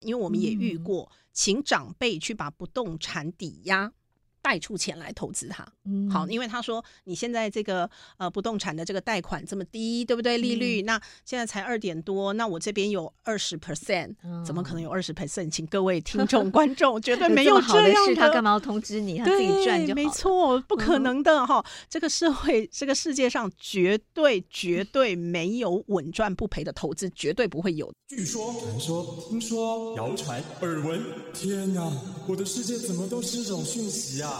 因为我们也遇过，请长辈去把不动产抵押。贷出钱来投资它，嗯，好，因为他说你现在这个呃不动产的这个贷款这么低，对不对？利率、嗯、那现在才二点多，那我这边有二十 percent，怎么可能有二十 percent？请各位听众观众绝对没有 这样的，的事，他干嘛要通知你？他自己赚就好。没错，不可能的哈、嗯！这个社会，这个世界上绝对绝对没有稳赚不赔的投资，绝对不会有。据说、传说、听说、谣传、耳闻，天哪！我的世界怎么都是这种讯息啊！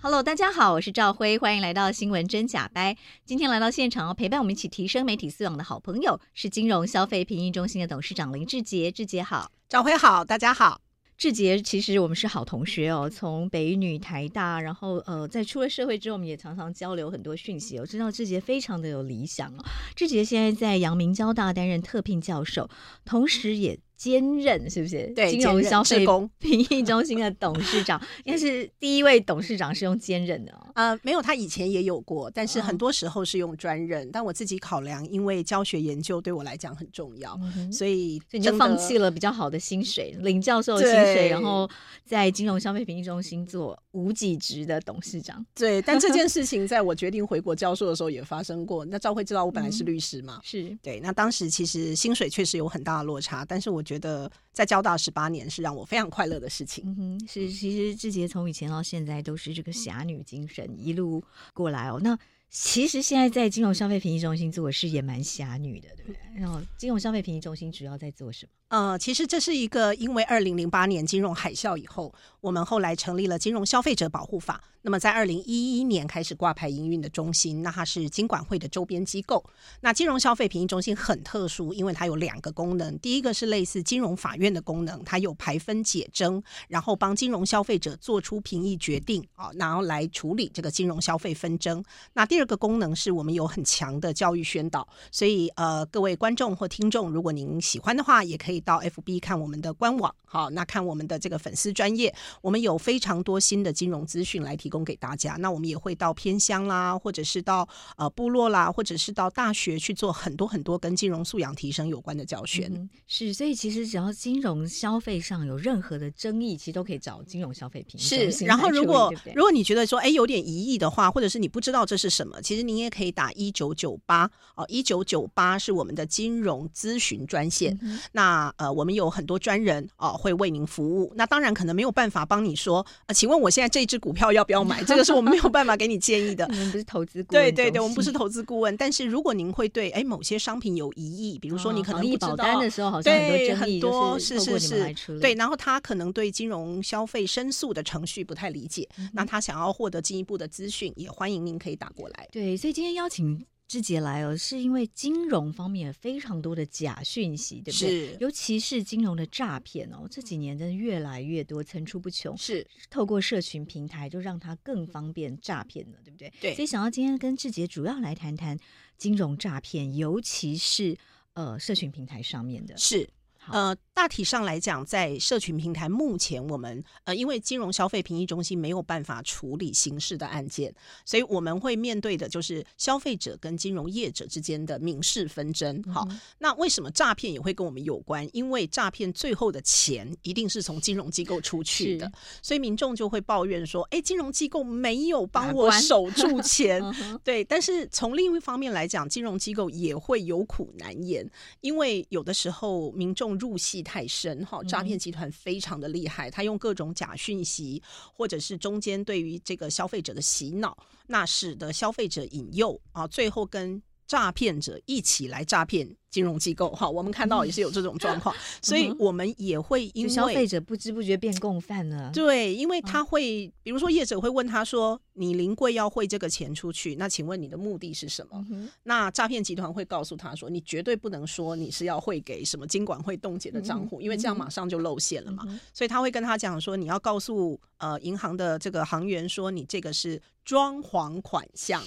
Hello，大家好，我是赵辉，欢迎来到新闻真假掰。今天来到现场陪伴我们一起提升媒体素养的好朋友是金融消费评议中心的董事长林志杰，志杰好，赵辉好，大家好。志杰，其实我们是好同学哦，从北女、台大，然后呃，在出了社会之后，我们也常常交流很多讯息。我知道志杰非常的有理想哦。志杰现在在阳明交大担任特聘教授，同时也。兼任是不是？对，金融消费评议中心的董事长，应该是第一位董事长是用兼任的哦。呃，没有，他以前也有过，但是很多时候是用专任。哦。但我自己考量，因为教学研究对我来讲很重要，嗯、所以所以你就放弃了比较好的薪水，领教授的薪水，然后在金融消费评议中心做无给职的董事长。对，但这件事情 在我决定回国教授的时候也发生过。那赵慧知道我本来是律师嘛？嗯、是对。那当时其实薪水确实有很大的落差，但是我。觉得在交大十八年是让我非常快乐的事情。嗯哼，是，其实志杰从以前到现在都是这个侠女精神一路过来哦。那其实现在在金融消费评议中心做的事也蛮侠女的，对不对？然后金融消费评议中心主要在做什么？呃，其实这是一个，因为二零零八年金融海啸以后，我们后来成立了金融消费者保护法。那么在二零一一年开始挂牌营运的中心，那它是金管会的周边机构。那金融消费评议中心很特殊，因为它有两个功能。第一个是类似金融法院的功能，它有排分解争，然后帮金融消费者做出评议决定啊，然后来处理这个金融消费纷争。那第二个功能是我们有很强的教育宣导，所以呃，各位观众或听众，如果您喜欢的话，也可以。到 FB 看我们的官网，好，那看我们的这个粉丝专业，我们有非常多新的金融资讯来提供给大家。那我们也会到偏乡啦，或者是到呃部落啦，或者是到大学去做很多很多跟金融素养提升有关的教学。嗯、是，所以其实只要金融消费上有任何的争议，其实都可以找金融消费评。是，然后如果如果你觉得说哎有点疑义的话，或者是你不知道这是什么，其实你也可以打一九九八哦，一九九八是我们的金融咨询专线。嗯、那呃，我们有很多专人哦，会为您服务。那当然可能没有办法帮你说，呃，请问我现在这支股票要不要买？这个是我们没有办法给你建议的。我们不是投资顾问，对对对，我们不是投资顾问。但是如果您会对哎某些商品有疑义，比如说你可能不知道，哦、保单的时候好像很多是是是是，对。然后他可能对金融消费申诉的程序不太理解，嗯、那他想要获得进一步的资讯，也欢迎您可以打过来。对，所以今天邀请。志杰来哦，是因为金融方面有非常多的假讯息，对不对？是，尤其是金融的诈骗哦，这几年真的越来越多，层出不穷。是，透过社群平台就让它更方便诈骗了，对不对？对。所以想要今天跟志杰主要来谈谈金融诈骗，尤其是呃社群平台上面的。是。呃，大体上来讲，在社群平台，目前我们呃，因为金融消费评议中心没有办法处理刑事的案件，所以我们会面对的就是消费者跟金融业者之间的民事纷争。好，嗯、那为什么诈骗也会跟我们有关？因为诈骗最后的钱一定是从金融机构出去的，所以民众就会抱怨说：“哎，金融机构没有帮我守住钱。”对，但是从另一方面来讲，金融机构也会有苦难言，因为有的时候民众。入戏太深哈，诈骗集团非常的厉害，他用各种假讯息，或者是中间对于这个消费者的洗脑，那使得消费者引诱啊，最后跟诈骗者一起来诈骗。金融机构哈，我们看到也是有这种状况，所以我们也会因为消费者不知不觉变共犯了。对，因为他会，比如说业者会问他说：“你临柜要汇这个钱出去，那请问你的目的是什么？”那诈骗集团会告诉他说：“你绝对不能说你是要汇给什么金管会冻结的账户，因为这样马上就露馅了嘛。”所以他会跟他讲说：“你要告诉呃银行的这个行员说，你这个是装潢款项。”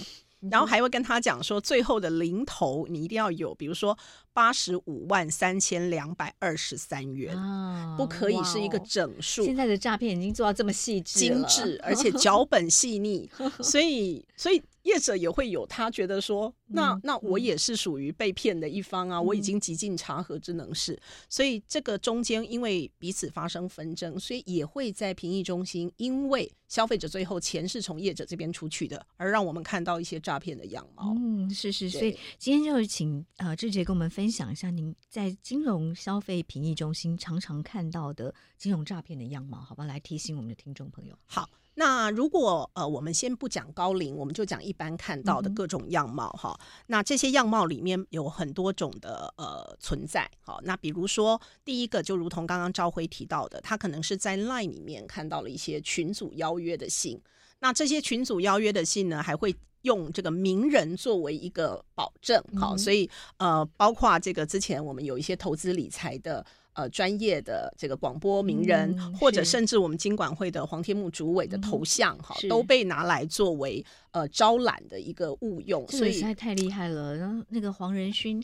然后还会跟他讲说，最后的零头你一定要有，比如说八十五万三千两百二十三元，啊、不可以是一个整数。现在的诈骗已经做到这么细致、精致，而且脚本细腻，所以，所以。业者也会有他觉得说，那那我也是属于被骗的一方啊，嗯、我已经极尽查核之能事，嗯、所以这个中间因为彼此发生纷争，所以也会在评议中心，因为消费者最后钱是从业者这边出去的，而让我们看到一些诈骗的样貌。嗯，是是，对所以今天就是请呃志杰跟我们分享一下您在金融消费评议中心常常看到的金融诈骗的样貌，好吧？来提醒我们的听众朋友。好。那如果呃，我们先不讲高龄，我们就讲一般看到的各种样貌哈。嗯、那这些样貌里面有很多种的呃存在。好，那比如说第一个，就如同刚刚朝晖提到的，他可能是在 LINE 里面看到了一些群组邀约的信。那这些群组邀约的信呢，还会用这个名人作为一个保证。好，嗯、所以呃，包括这个之前我们有一些投资理财的。呃，专业的这个广播名人，嗯、或者甚至我们经管会的黄天牧主委的头像，哈、嗯，都被拿来作为呃招揽的一个误用，所以实在太厉害了。然后那个黄仁勋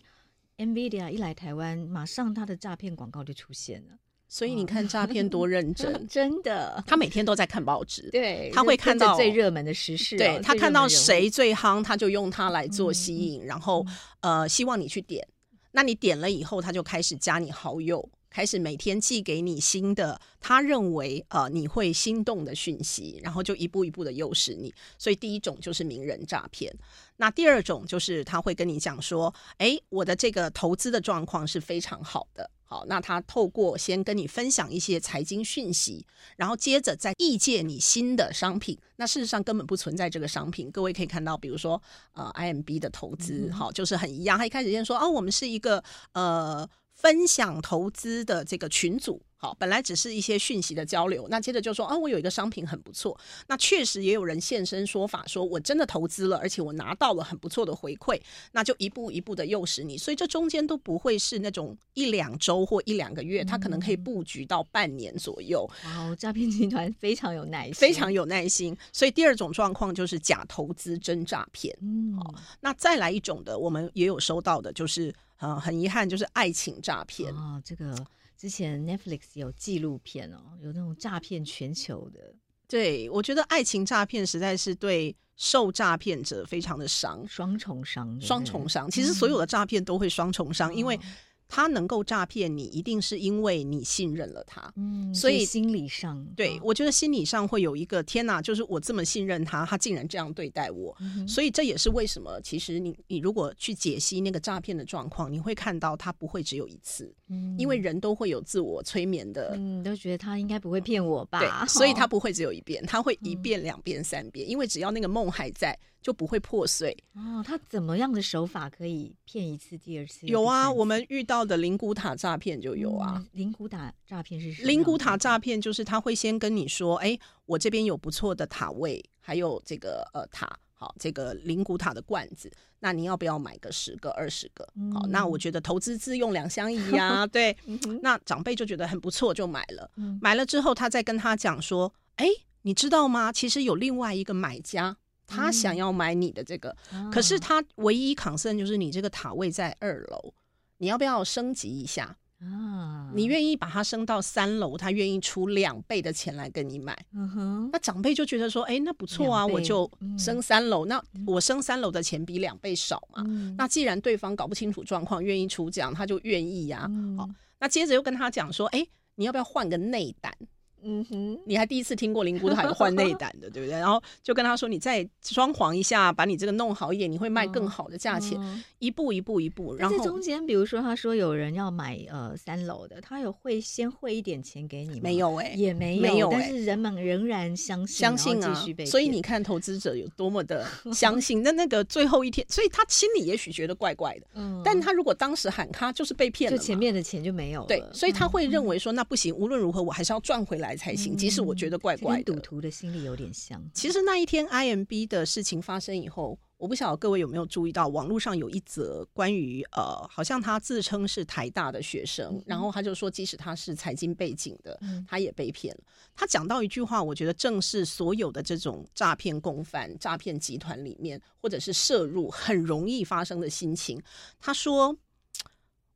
，NVIDIA 一来台湾，马上他的诈骗广告就出现了。所以你看诈骗多认真，真的。他每天都在看报纸，对，他会看到最热门的时事、啊，对他看到谁最夯，他就用它来做吸引，嗯、然后呃，希望你去点。那你点了以后，他就开始加你好友。开始每天寄给你新的，他认为呃你会心动的讯息，然后就一步一步的诱使你。所以第一种就是名人诈骗，那第二种就是他会跟你讲说，诶，我的这个投资的状况是非常好的。好，那他透过先跟你分享一些财经讯息，然后接着再意介你新的商品。那事实上根本不存在这个商品。各位可以看到，比如说呃 IMB 的投资，好，就是很一样。他一开始先说，哦，我们是一个呃。分享投资的这个群组，好，本来只是一些讯息的交流，那接着就说，啊，我有一个商品很不错，那确实也有人现身说法，说我真的投资了，而且我拿到了很不错的回馈，那就一步一步的诱使你，所以这中间都不会是那种一两周或一两个月，他可能可以布局到半年左右。哦，诈骗集团 非常有耐心，非常有耐心。所以第二种状况就是假投资真诈骗。嗯，好，那再来一种的，我们也有收到的，就是。啊、嗯，很遗憾，就是爱情诈骗啊。这个之前 Netflix 有纪录片哦，有那种诈骗全球的。对，我觉得爱情诈骗实在是对受诈骗者非常的伤，双重伤，双重伤。其实所有的诈骗都会双重伤，嗯、因为。他能够诈骗你，一定是因为你信任了他，嗯，所以心理上，对，我觉得心理上会有一个天哪，就是我这么信任他，他竟然这样对待我，嗯、所以这也是为什么，其实你你如果去解析那个诈骗的状况，你会看到他不会只有一次，嗯，因为人都会有自我催眠的，嗯，都觉得他应该不会骗我吧，对，所以他不会只有一遍，他会一遍、两遍、三遍，因为只要那个梦还在。就不会破碎哦。他怎么样的手法可以骗一次、第二次？有啊，我们遇到的灵骨塔诈骗就有啊。灵骨塔诈骗是什么？灵骨塔诈骗就是他会先跟你说：“哎，我这边有不错的塔位，还有这个呃塔，好，这个灵骨塔的罐子，那你要不要买个十个、二十个？好，那我觉得投资自用两相宜呀。对，那长辈就觉得很不错，就买了。买了之后，他再跟他讲说：“哎，你知道吗？其实有另外一个买家。”他想要买你的这个，嗯、可是他唯一 concern 就是你这个塔位在二楼，你要不要升级一下啊？你愿意把它升到三楼，他愿意出两倍的钱来跟你买。嗯哼，那长辈就觉得说，哎、欸，那不错啊，我就升三楼。嗯、那我升三楼的钱比两倍少嘛？嗯、那既然对方搞不清楚状况，愿意出这样，他就愿意呀、啊。嗯、好，那接着又跟他讲说，哎、欸，你要不要换个内胆？嗯哼，你还第一次听过灵骨塔有换内胆的，对不对？然后就跟他说，你再装潢一下，把你这个弄好一点，你会卖更好的价钱。嗯、一步一步一步，然后在中间，比如说他说有人要买呃三楼的，他有会先汇一点钱给你吗？没有哎、欸，也没有，没有欸、但是人们仍然相信，相信啊。所以你看投资者有多么的相信，那那个最后一天，所以他心里也许觉得怪怪的。嗯，但他如果当时喊他，就是被骗了，就前面的钱就没有了。对，所以他会认为说，那不行，无论如何我还是要赚回来才行，即使我觉得怪怪的。赌徒的心里有点像。其实那一天 IMB 的事情发生以后，我不晓得各位有没有注意到，网络上有一则关于呃，好像他自称是台大的学生，嗯、然后他就说，即使他是财经背景的，嗯、他也被骗了。他讲到一句话，我觉得正是所有的这种诈骗共犯、诈骗集团里面，或者是涉入很容易发生的心情。他说：“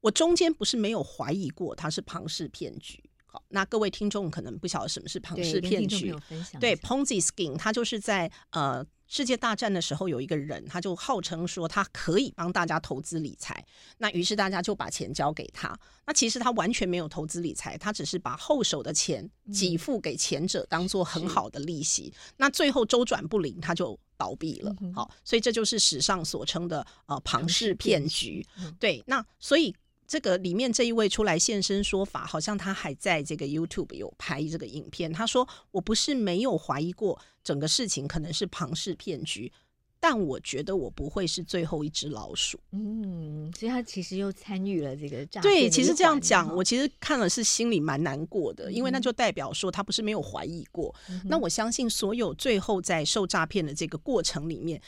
我中间不是没有怀疑过他是庞氏骗局。”好，那各位听众可能不晓得什么是庞氏骗局，对，Ponzi scheme，他就是在呃。世界大战的时候，有一个人，他就号称说他可以帮大家投资理财，那于是大家就把钱交给他。那其实他完全没有投资理财，他只是把后手的钱给付给前者，当做很好的利息。嗯、那最后周转不灵，他就倒闭了。嗯、好，所以这就是史上所称的呃庞氏骗局。嗯、对，那所以。这个里面这一位出来现身说法，好像他还在这个 YouTube 有拍这个影片。他说：“我不是没有怀疑过整个事情可能是庞氏骗局，但我觉得我不会是最后一只老鼠。”嗯，所以他其实又参与了这个诈骗。对，其实这样讲，我其实看了是心里蛮难过的，因为那就代表说他不是没有怀疑过。嗯、那我相信所有最后在受诈骗的这个过程里面。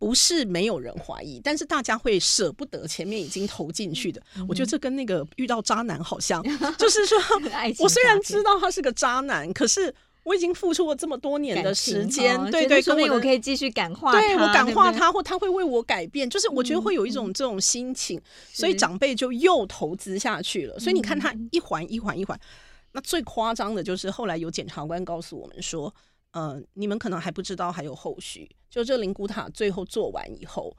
不是没有人怀疑，但是大家会舍不得前面已经投进去的。嗯、我觉得这跟那个遇到渣男好像，就是说，我虽然知道他是个渣男，可是我已经付出了这么多年的时间，哦、对对，所以我可以继续感化他，对我感化他，或他会为我改变，就是我觉得会有一种这种心情，嗯、所以长辈就又投资下去了。所以你看他一环一环一环，那最夸张的就是后来有检察官告诉我们说。呃，你们可能还不知道还有后续。就这个灵骨塔最后做完以后，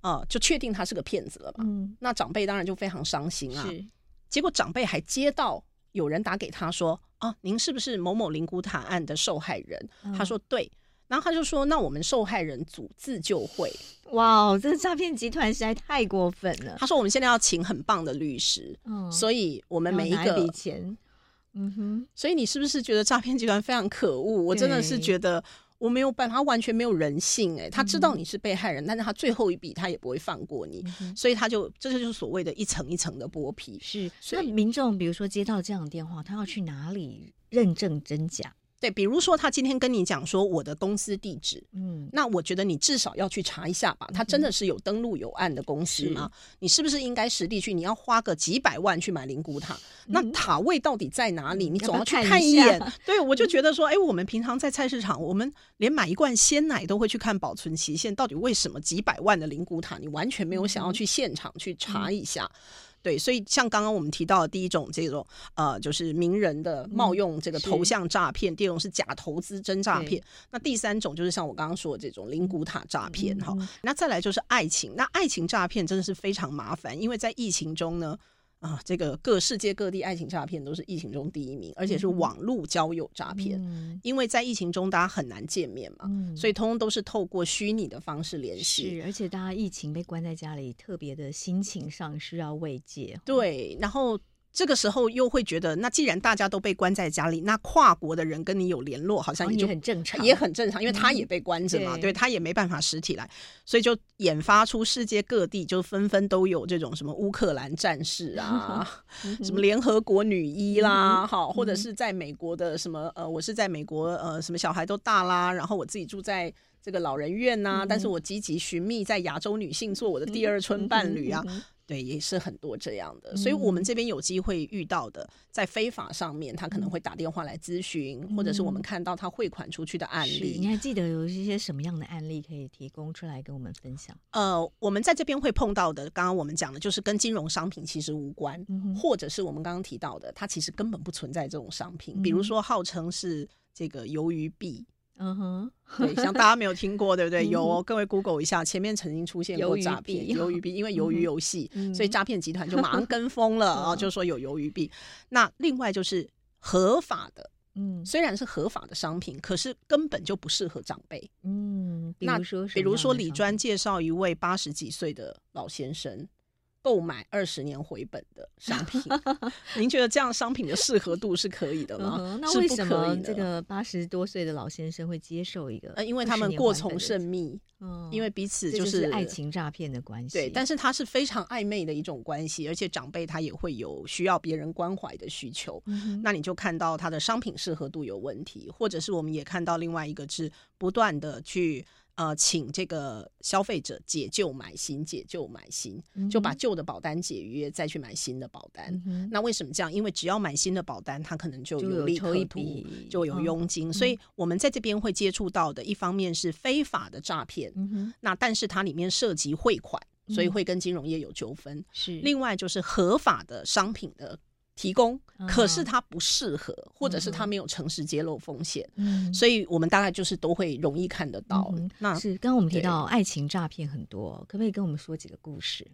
啊、呃，就确定他是个骗子了嘛。嗯，那长辈当然就非常伤心啊。是，结果长辈还接到有人打给他说：“啊，您是不是某某灵骨塔案的受害人？”嗯、他说：“对。”然后他就说：“那我们受害人组自救会。”哇，这个诈骗集团实在太过分了。他说：“我们现在要请很棒的律师，嗯，所以我们每一个笔钱。”嗯哼，所以你是不是觉得诈骗集团非常可恶？我真的是觉得我没有办法，他完全没有人性哎、欸！他知道你是被害人，嗯、但是他最后一笔他也不会放过你，嗯、所以他就这就是所谓的一层一层的剥皮。是，所以民众比如说接到这样的电话，他要去哪里认证真假？对，比如说他今天跟你讲说我的公司地址，嗯，那我觉得你至少要去查一下吧，他真的是有登录有案的公司吗？是你是不是应该实地去？你要花个几百万去买灵骨塔，嗯、那塔位到底在哪里？你总要去看一眼。要要对，我就觉得说，哎，我们平常在菜市场，我们连买一罐鲜奶都会去看保存期限，到底为什么几百万的灵骨塔，你完全没有想要去现场去查一下？嗯对，所以像刚刚我们提到的第一种这种呃，就是名人的冒用这个头像诈骗；嗯、第二种是假投资真诈骗；那第三种就是像我刚刚说的这种灵骨塔诈骗。哈、嗯，那再来就是爱情。那爱情诈骗真的是非常麻烦，因为在疫情中呢。啊，这个各世界各地爱情诈骗都是疫情中第一名，而且是网络交友诈骗。嗯、因为在疫情中大家很难见面嘛，嗯、所以通通都是透过虚拟的方式联系。是，而且大家疫情被关在家里，特别的心情上需要慰藉。对，然后。这个时候又会觉得，那既然大家都被关在家里，那跨国的人跟你有联络，好像也就、哦、很正常，也很正常，因为他也被关着嘛，嗯、对，对他也没办法实体来，所以就研发出世界各地就纷纷都有这种什么乌克兰战士啊，嗯、什么联合国女医啦，好、嗯，或者是在美国的什么呃，我是在美国呃，什么小孩都大啦，然后我自己住在这个老人院呐、啊，嗯、但是我积极寻觅在亚洲女性做我的第二春伴侣啊。对，也是很多这样的，所以我们这边有机会遇到的，在非法上面，他可能会打电话来咨询，嗯、或者是我们看到他汇款出去的案例。你还记得有一些什么样的案例可以提供出来跟我们分享？呃，我们在这边会碰到的，刚刚我们讲的就是跟金融商品其实无关，嗯、或者是我们刚刚提到的，它其实根本不存在这种商品，比如说号称是这个鱿鱼币。嗯哼，对，像大家没有听过，对不对？有哦，各位 Google 一下，前面曾经出现过诈骗鱿鱼币，因为鱿鱼游戏，所以诈骗集团就马上跟风了 啊，就说有鱿鱼币。那另外就是合法的，嗯，虽然是合法的商品，可是根本就不适合长辈。嗯，那比如说李专介绍一位八十几岁的老先生。购买二十年回本的商品，您觉得这样商品的适合度是可以的吗？嗯、那为什么这个八十多岁的老先生会接受一个？呃，因为他们过从甚密，嗯，因为彼此就是，就是爱情诈骗的关系。对，但是他是非常暧昧的一种关系，而且长辈他也会有需要别人关怀的需求。嗯、那你就看到他的商品适合度有问题，或者是我们也看到另外一个是不断的去。呃，请这个消费者解旧买新，解旧买新，嗯、就把旧的保单解约，再去买新的保单。嗯、那为什么这样？因为只要买新的保单，它可能就有利可图，就有佣金。嗯、所以我们在这边会接触到的，一方面是非法的诈骗，嗯、那但是它里面涉及汇款，所以会跟金融业有纠纷。是、嗯，另外就是合法的商品的。提供，可是它不适合，嗯、或者是它没有诚实揭露风险，嗯，所以我们大概就是都会容易看得到。嗯、那是刚刚我们提到爱情诈骗很多，可不可以跟我们说几个故事？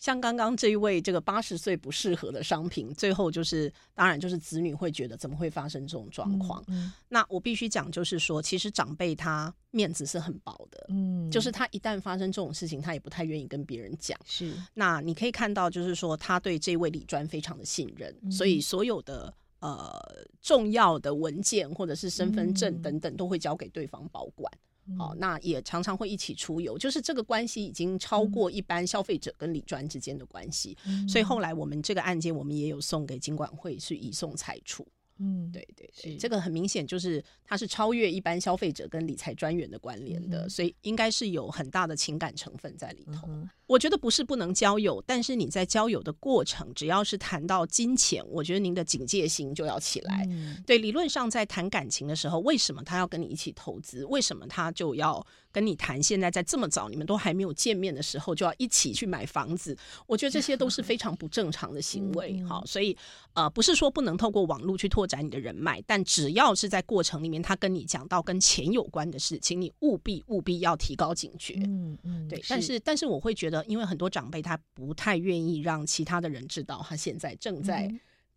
像刚刚这一位这个八十岁不适合的商品，最后就是当然就是子女会觉得怎么会发生这种状况？嗯嗯、那我必须讲，就是说其实长辈他面子是很薄的，嗯，就是他一旦发生这种事情，他也不太愿意跟别人讲。是，那你可以看到，就是说他对这位李专非常的信任，嗯、所以所有的呃重要的文件或者是身份证等等，都会交给对方保管。哦，那也常常会一起出游，就是这个关系已经超过一般消费者跟李专之间的关系，嗯、所以后来我们这个案件，我们也有送给金管会去移送裁处。嗯，对对对，是这个很明显就是它是超越一般消费者跟理财专员的关联的，嗯、所以应该是有很大的情感成分在里头。嗯我觉得不是不能交友，但是你在交友的过程，只要是谈到金钱，我觉得您的警戒心就要起来。嗯、对，理论上在谈感情的时候，为什么他要跟你一起投资？为什么他就要跟你谈？现在在这么早，你们都还没有见面的时候，就要一起去买房子？我觉得这些都是非常不正常的行为。好、嗯，所以呃，不是说不能透过网络去拓展你的人脉，但只要是在过程里面，他跟你讲到跟钱有关的事情，你务必务必要提高警觉。嗯嗯，对。但是但是我会觉得。因为很多长辈他不太愿意让其他的人知道他现在正在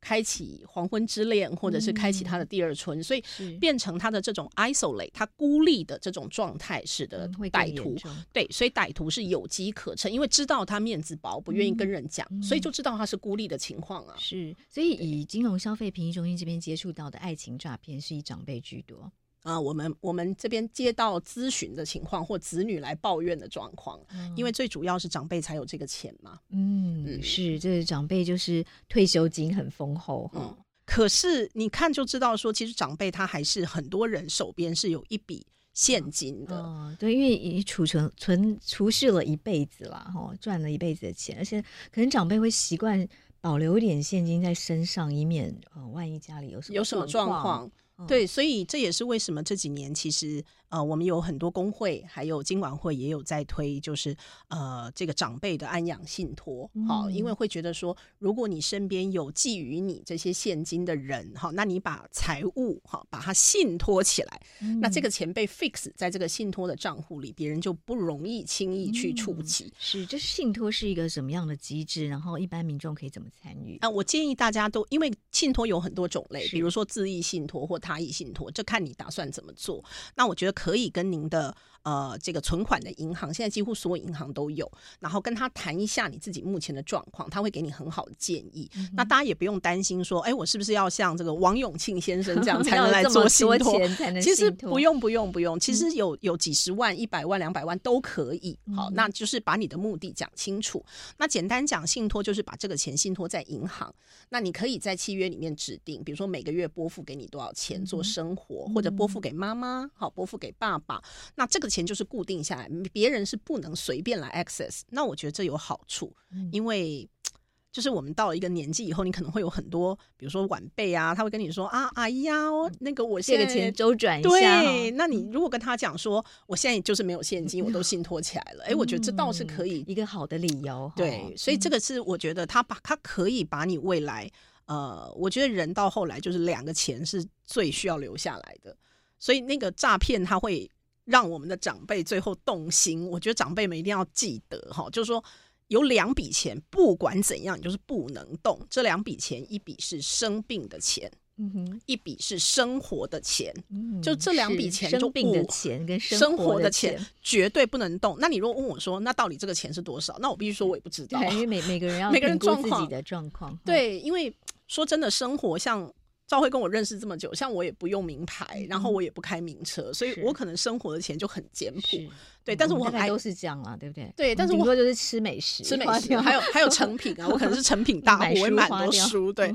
开启黄昏之恋，或者是开启他的第二春，所以变成他的这种 isolate，他孤立的这种状态，使得歹徒。对，所以歹徒是有机可乘，因为知道他面子薄，不愿意跟人讲，所以就知道他是孤立的情况啊。是，所以以金融消费评议中心这边接触到的爱情诈骗是以长辈居多。啊、呃，我们我们这边接到咨询的情况或子女来抱怨的状况，嗯、因为最主要是长辈才有这个钱嘛。嗯，嗯是，这个长辈就是退休金很丰厚哈。嗯、可是你看就知道说，其实长辈他还是很多人手边是有一笔现金的。嗯嗯、对，因为已储存存储蓄了一辈子了哈，赚了一辈子的钱，而且可能长辈会习惯保留一点现金在身上，以免呃万一家里有什么有什么状况。对，所以这也是为什么这几年其实呃，我们有很多工会，还有金管会也有在推，就是呃，这个长辈的安养信托，好，因为会觉得说，如果你身边有寄予你这些现金的人，好，那你把财务哈把它信托起来，嗯、那这个钱被 fix 在这个信托的账户里，别人就不容易轻易去触及。嗯、是，这信托是一个什么样的机制？然后一般民众可以怎么参与？啊、呃，我建议大家都，因为信托有很多种类，比如说自益信托或他益信托，这看你打算怎么做。那我觉得可以跟您的。呃，这个存款的银行现在几乎所有银行都有，然后跟他谈一下你自己目前的状况，他会给你很好的建议。嗯、那大家也不用担心说，哎，我是不是要像这个王永庆先生这样 才能来做信托？其实不用，不用，不用。其实有有几十万、一百万、两百万都可以。好，那就是把你的目的讲清楚。那简单讲，信托就是把这个钱信托在银行。那你可以在契约里面指定，比如说每个月拨付给你多少钱做生活，嗯、或者拨付给妈妈，好，拨付给爸爸。那这个。钱就是固定下来，别人是不能随便来 access。那我觉得这有好处，嗯、因为就是我们到了一个年纪以后，你可能会有很多，比如说晚辈啊，他会跟你说啊，阿姨呀，那个我现在这个钱周转一下。对，那你如果跟他讲说，我现在就是没有现金，我都信托起来了。哎、嗯，我觉得这倒是可以一个好的理由。对，所以这个是我觉得他把他可以把你未来，呃，我觉得人到后来就是两个钱是最需要留下来的。所以那个诈骗他会。让我们的长辈最后动心，我觉得长辈们一定要记得哈，就是说有两笔钱，不管怎样，你就是不能动。这两笔钱，一笔是生病的钱，嗯哼，一笔是生活的钱，嗯，就这两笔钱，生病的钱跟生活的钱绝对不能动。那你如果问我说，那到底这个钱是多少？那我必须说，我也不知道，因为每每个人 要每个人状况自己的状况，对，因为说真的，生活像。赵慧跟我认识这么久，像我也不用名牌，嗯、然后我也不开名车，所以我可能生活的钱就很简朴。对，但是我还都是这样啊，对不对？对，但是我说就是吃美食，吃美食，还有 还有成品啊，我可能是成品大户，我买很多书。对，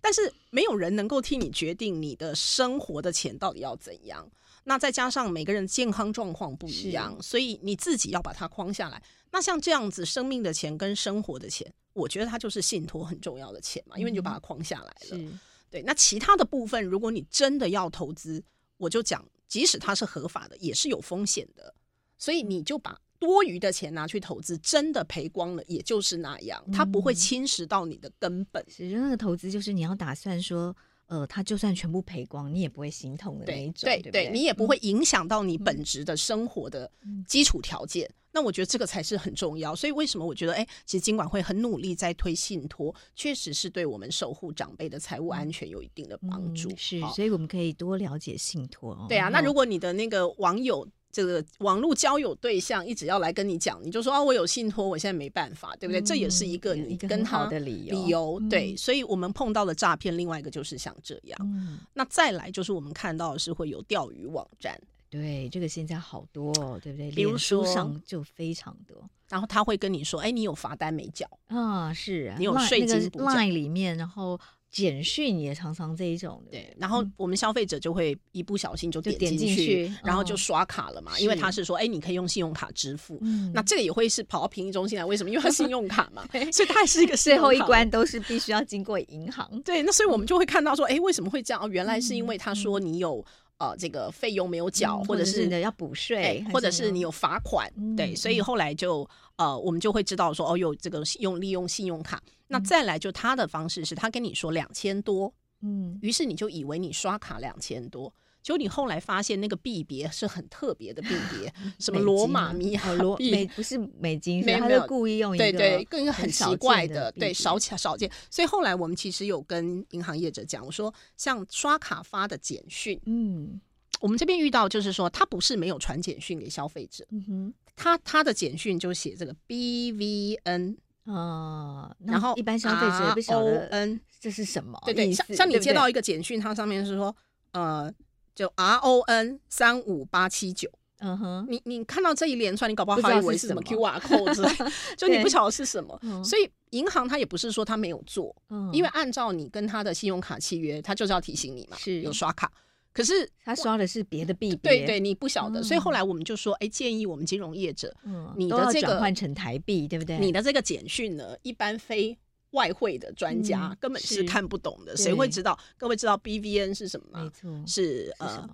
但是没有人能够替你决定你的生活的钱到底要怎样。那再加上每个人健康状况不一样，所以你自己要把它框下来。那像这样子，生命的钱跟生活的钱，我觉得它就是信托很重要的钱嘛，因为你就把它框下来了。是对，那其他的部分，如果你真的要投资，我就讲，即使它是合法的，也是有风险的。所以你就把多余的钱拿去投资，真的赔光了，也就是那样，它不会侵蚀到你的根本。其实那个投资就是你要打算说。呃，他就算全部赔光，你也不会心痛的那一种，对对对，你也不会影响到你本职的生活的基础条件。嗯、那我觉得这个才是很重要。所以为什么我觉得，哎，其实金管会很努力在推信托，确实是对我们守护长辈的财务安全有一定的帮助。嗯、是，好所以我们可以多了解信托哦。对啊，那如果你的那个网友。这个网络交友对象一直要来跟你讲，你就说啊，我有信托，我现在没办法，对不对？嗯、这也是一个你跟他的理由。理由对，所以我们碰到的诈骗，另外一个就是像这样。嗯、那再来就是我们看到的是会有钓鱼网站，对，这个现在好多，哦，对不对？比如说上就非常多，然后他会跟你说，哎，你有罚单没缴啊？是啊，你有税金不缴？Line 里面，然后。简讯也常常这一种，对，然后我们消费者就会一不小心就点进去，去然后就刷卡了嘛，因为他是说，哎，你可以用信用卡支付，嗯、那这个也会是跑到评议中心来，为什么？因为他信用卡嘛，所以它还是一个 最后一关都是必须要经过银行。对，那所以我们就会看到说，哎，为什么会这样？哦，原来是因为他说你有呃这个费用没有缴，或者是的要补税，或者是你有罚款，对，所以后来就呃我们就会知道说，哦，有这个用利用信用卡，那再来就他的方式是他跟你说两千多。嗯，于是你就以为你刷卡两千多，结果你后来发现那个币别是很特别的币别，什么罗马尼亚币，美不是美金，没有，没有故意用一个对对，更一个很奇怪的，的对少少少见。所以后来我们其实有跟银行业者讲，我说像刷卡发的简讯，嗯，我们这边遇到就是说他不是没有传简讯给消费者，嗯哼，他他的简讯就写这个 BVN。哦，然后一般消费者也不晓得 N 这是什么，对对，像像你接到一个简讯，它上面是说，呃，就 R O N 三五八七九，嗯哼，你你看到这一连串，你搞不好还以为是什么 Q R code，之类就你不晓得是什么，所以银行它也不是说它没有做，因为按照你跟他的信用卡契约，它就是要提醒你嘛，是有刷卡。可是他刷的是别的币别，对对，你不晓得，所以后来我们就说，哎，建议我们金融业者，嗯，你的这个换成台币，对不对？你的这个简讯呢，一般非外汇的专家根本是看不懂的，谁会知道？各位知道 BVN 是什么吗？没错，是呃，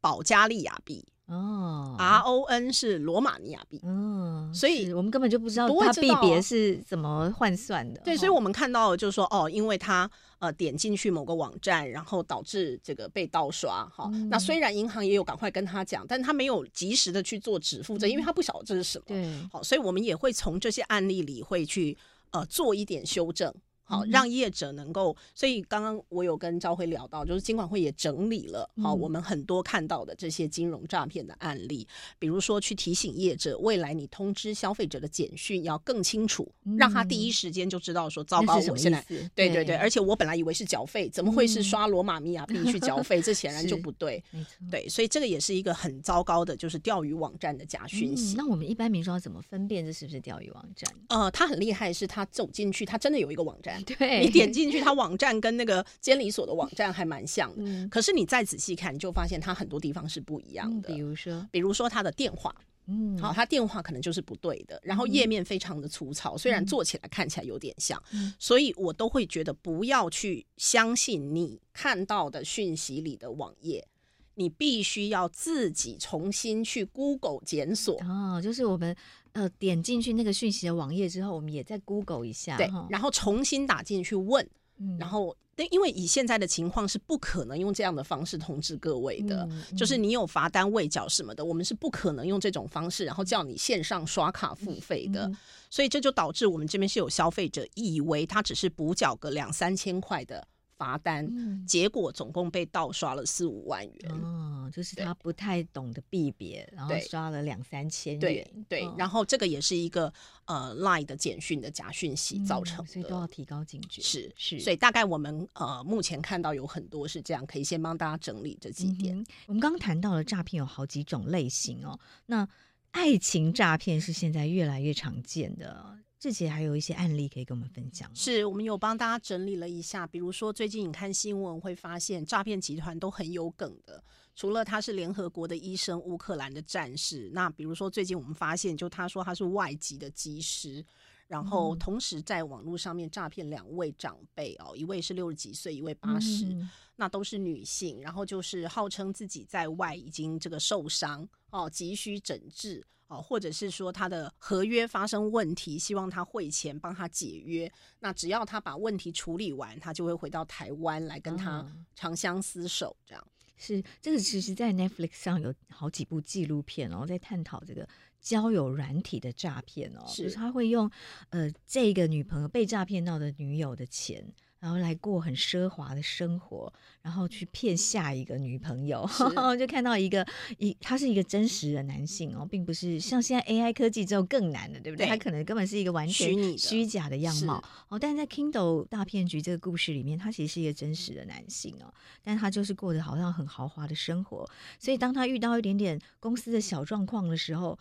保加利亚币。哦，R O N 是罗马尼亚币，嗯，所以我们根本就不知道它币别是怎么换算的。对，所以我们看到就是说，哦，因为它呃点进去某个网站，然后导致这个被盗刷，哈。那虽然银行也有赶快跟他讲，但他没有及时的去做止付，这因为他不晓得这是什么。对，好，所以我们也会从这些案例里会去呃做一点修正。好，让业者能够，所以刚刚我有跟朝辉聊到，就是金管会也整理了，好，我们很多看到的这些金融诈骗的案例，比如说去提醒业者，未来你通知消费者的简讯要更清楚，让他第一时间就知道说，糟糕，我现在，对对对，而且我本来以为是缴费，怎么会是刷罗马尼亚币去缴费？这显然就不对，对，所以这个也是一个很糟糕的，就是钓鱼网站的假讯息。那我们一般民众要怎么分辨这是不是钓鱼网站？呃，他很厉害，是他走进去，他真的有一个网站。对，你点进去，它网站跟那个监理所的网站还蛮像的。嗯、可是你再仔细看，你就发现它很多地方是不一样的。嗯、比如说，比如说它的电话，嗯，好，它电话可能就是不对的。然后页面非常的粗糙，嗯、虽然做起来看起来有点像，嗯、所以我都会觉得不要去相信你看到的讯息里的网页。你必须要自己重新去 Google 检索哦，就是我们呃点进去那个讯息的网页之后，我们也再 Google 一下，对，然后重新打进去问，嗯、然后因为以现在的情况是不可能用这样的方式通知各位的，嗯嗯、就是。你有罚单未缴什么的，我们是不可能用这种方式，然后叫你线上刷卡付费的，所以这就导致我们这边是有消费者以为他只是补缴个两三千块的。罚单，嗯、结果总共被盗刷了四五万元。哦，就是他不太懂得避别，然后刷了两三千元。对对，哦、然后这个也是一个呃 Line 的简讯的假讯息造成的，嗯，所以都要提高警觉。是是，是所以大概我们呃目前看到有很多是这样，可以先帮大家整理这几点。嗯、我们刚刚谈到了诈骗有好几种类型哦，那爱情诈骗是现在越来越常见的。自己还有一些案例可以跟我们分享，是我们有帮大家整理了一下，比如说最近你看新闻会发现诈骗集团都很有梗的，除了他是联合国的医生，乌克兰的战士，那比如说最近我们发现，就他说他是外籍的技师。然后同时在网络上面诈骗两位长辈哦，一位是六十几岁，一位八十，嗯，那都是女性。然后就是号称自己在外已经这个受伤哦，急需诊治哦，或者是说他的合约发生问题，希望他汇钱帮他解约。那只要他把问题处理完，他就会回到台湾来跟他长相厮守。这样是这个，其实，在 Netflix 上有好几部纪录片，然后在探讨这个。交友软体的诈骗哦，是就是他会用呃这个女朋友被诈骗到的女友的钱，然后来过很奢华的生活，然后去骗下一个女朋友。就看到一个一，他是一个真实的男性哦，并不是像现在 AI 科技之后更难的，对不对？他可能根本是一个完全虚假的样貌哦。但是在 Kindle 大骗局这个故事里面，他其实是一个真实的男性哦，但他就是过得好像很豪华的生活。所以当他遇到一点点公司的小状况的时候，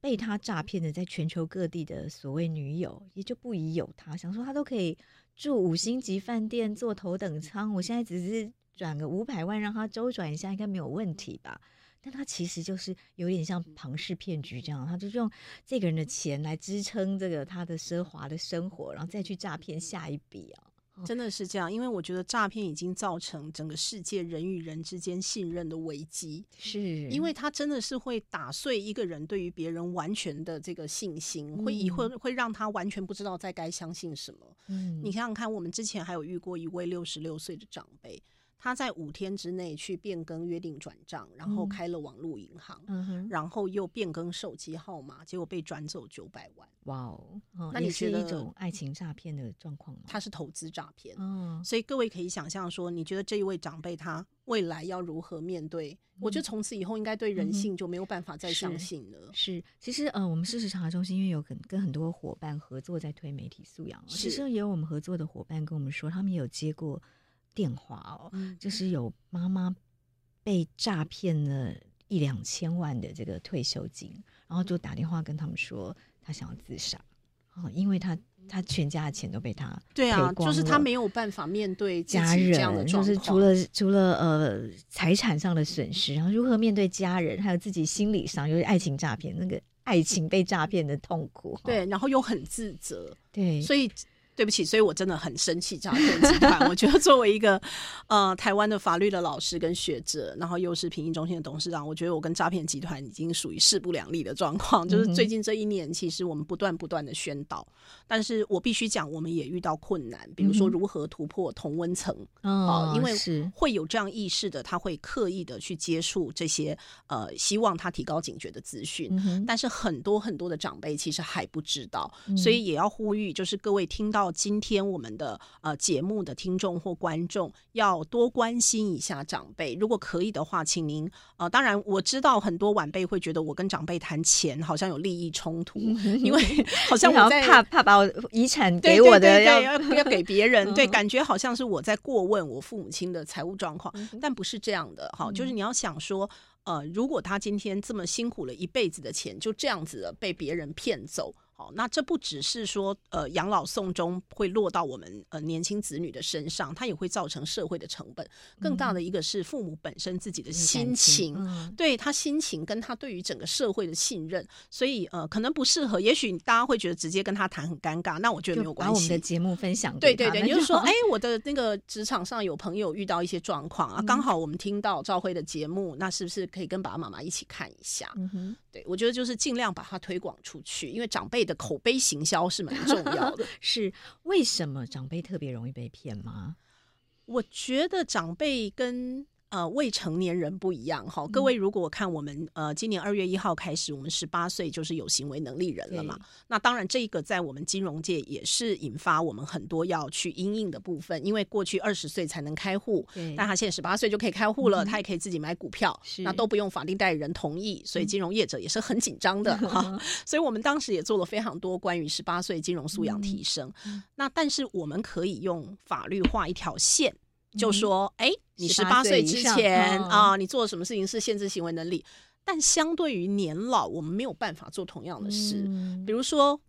被他诈骗的，在全球各地的所谓女友，也就不疑有他，想说他都可以住五星级饭店，坐头等舱，我现在只是转个五百万让他周转一下，应该没有问题吧？但他其实就是有点像庞氏骗局这样，他就用这个人的钱来支撑这个他的奢华的生活，然后再去诈骗下一笔啊。真的是这样，因为我觉得诈骗已经造成整个世界人与人之间信任的危机，是因为它真的是会打碎一个人对于别人完全的这个信心，会以会会让他完全不知道在该相信什么。嗯，你想想看，我们之前还有遇过一位六十六岁的长辈。他在五天之内去变更约定转账，然后开了网络银行，嗯，然后又变更手机号码，结果被转走九百万。哇哦！那你觉得一种爱情诈骗的状况吗？他是投资诈骗。嗯，所以各位可以想象说，你觉得这一位长辈他未来要如何面对？嗯、我觉得从此以后应该对人性就没有办法再相信了。嗯、是，是，其实呃，我们事实查核中心因为有跟跟很多伙伴合作在推媒体素养，其实也有我们合作的伙伴跟我们说，他们也有接过。电话哦，就是有妈妈被诈骗了一两千万的这个退休金，然后就打电话跟他们说，他想要自杀。哦，因为他他全家的钱都被他对啊，就是他没有办法面对家人，就是除了除了呃财产上的损失，然后如何面对家人，还有自己心理上，就是爱情诈骗那个爱情被诈骗的痛苦，对，然后又很自责，对，所以。对不起，所以我真的很生气诈骗集团。我觉得作为一个呃台湾的法律的老师跟学者，然后又是评议中心的董事长，我觉得我跟诈骗集团已经属于势不两立的状况。就是最近这一年，其实我们不断不断的宣导，但是我必须讲，我们也遇到困难，比如说如何突破同温层啊，因为会有这样意识的，他会刻意的去接触这些呃希望他提高警觉的资讯，但是很多很多的长辈其实还不知道，所以也要呼吁，就是各位听到。今天我们的呃节目的听众或观众要多关心一下长辈，如果可以的话，请您呃，当然我知道很多晚辈会觉得我跟长辈谈钱好像有利益冲突，因为好像我在怕怕把我遗产给我的要要要给别人，对，感觉好像是我在过问我父母亲的财务状况，但不是这样的哈，就是你要想说。呃，如果他今天这么辛苦了一辈子的钱，就这样子的被别人骗走，好，那这不只是说呃养老送终会落到我们呃年轻子女的身上，它也会造成社会的成本。更大的一个是父母本身自己的心情，嗯、对他心情跟他对于整个社会的信任，所以呃可能不适合。也许大家会觉得直接跟他谈很尴尬，那我觉得没有关系。把我们的节目分享对对对，你就说哎，我的那个职场上有朋友遇到一些状况啊，刚好我们听到赵辉的节目，那是不是？可以跟爸爸妈妈一起看一下，对，我觉得就是尽量把它推广出去，因为长辈的口碑行销是蛮重要的。是为什么长辈特别容易被骗吗？我觉得长辈跟。呃，未成年人不一样哈。各位，如果看我们呃，今年二月一号开始，我们十八岁就是有行为能力人了嘛。那当然，这个在我们金融界也是引发我们很多要去因应的部分。因为过去二十岁才能开户，但他现在十八岁就可以开户了，嗯，他也可以自己买股票，那都不用法定代理人同意，所以金融业者也是很紧张的哈，嗯。所以我们当时也做了非常多关于十八岁金融素养提升，嗯。那但是我们可以用法律画一条线。就说，哎、欸，你十八岁之前啊，你做了什么事情是限制行为能力？但相对于年老，我们没有办法做同样的事。嗯、比如说，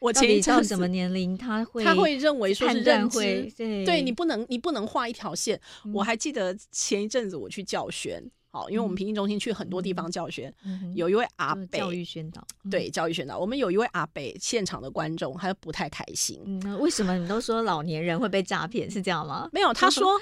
我前一阵什么年龄他会他会认为说是认知，对，对你不能你不能画一条线、嗯。我还记得前一阵子我去教学。好，因为我们平行中心去很多地方教学，有一位阿北教育宣导，对教育宣导，我们有一位阿北现场的观众，他不太开心。嗯，为什么你都说老年人会被诈骗？是这样吗？没有，他说。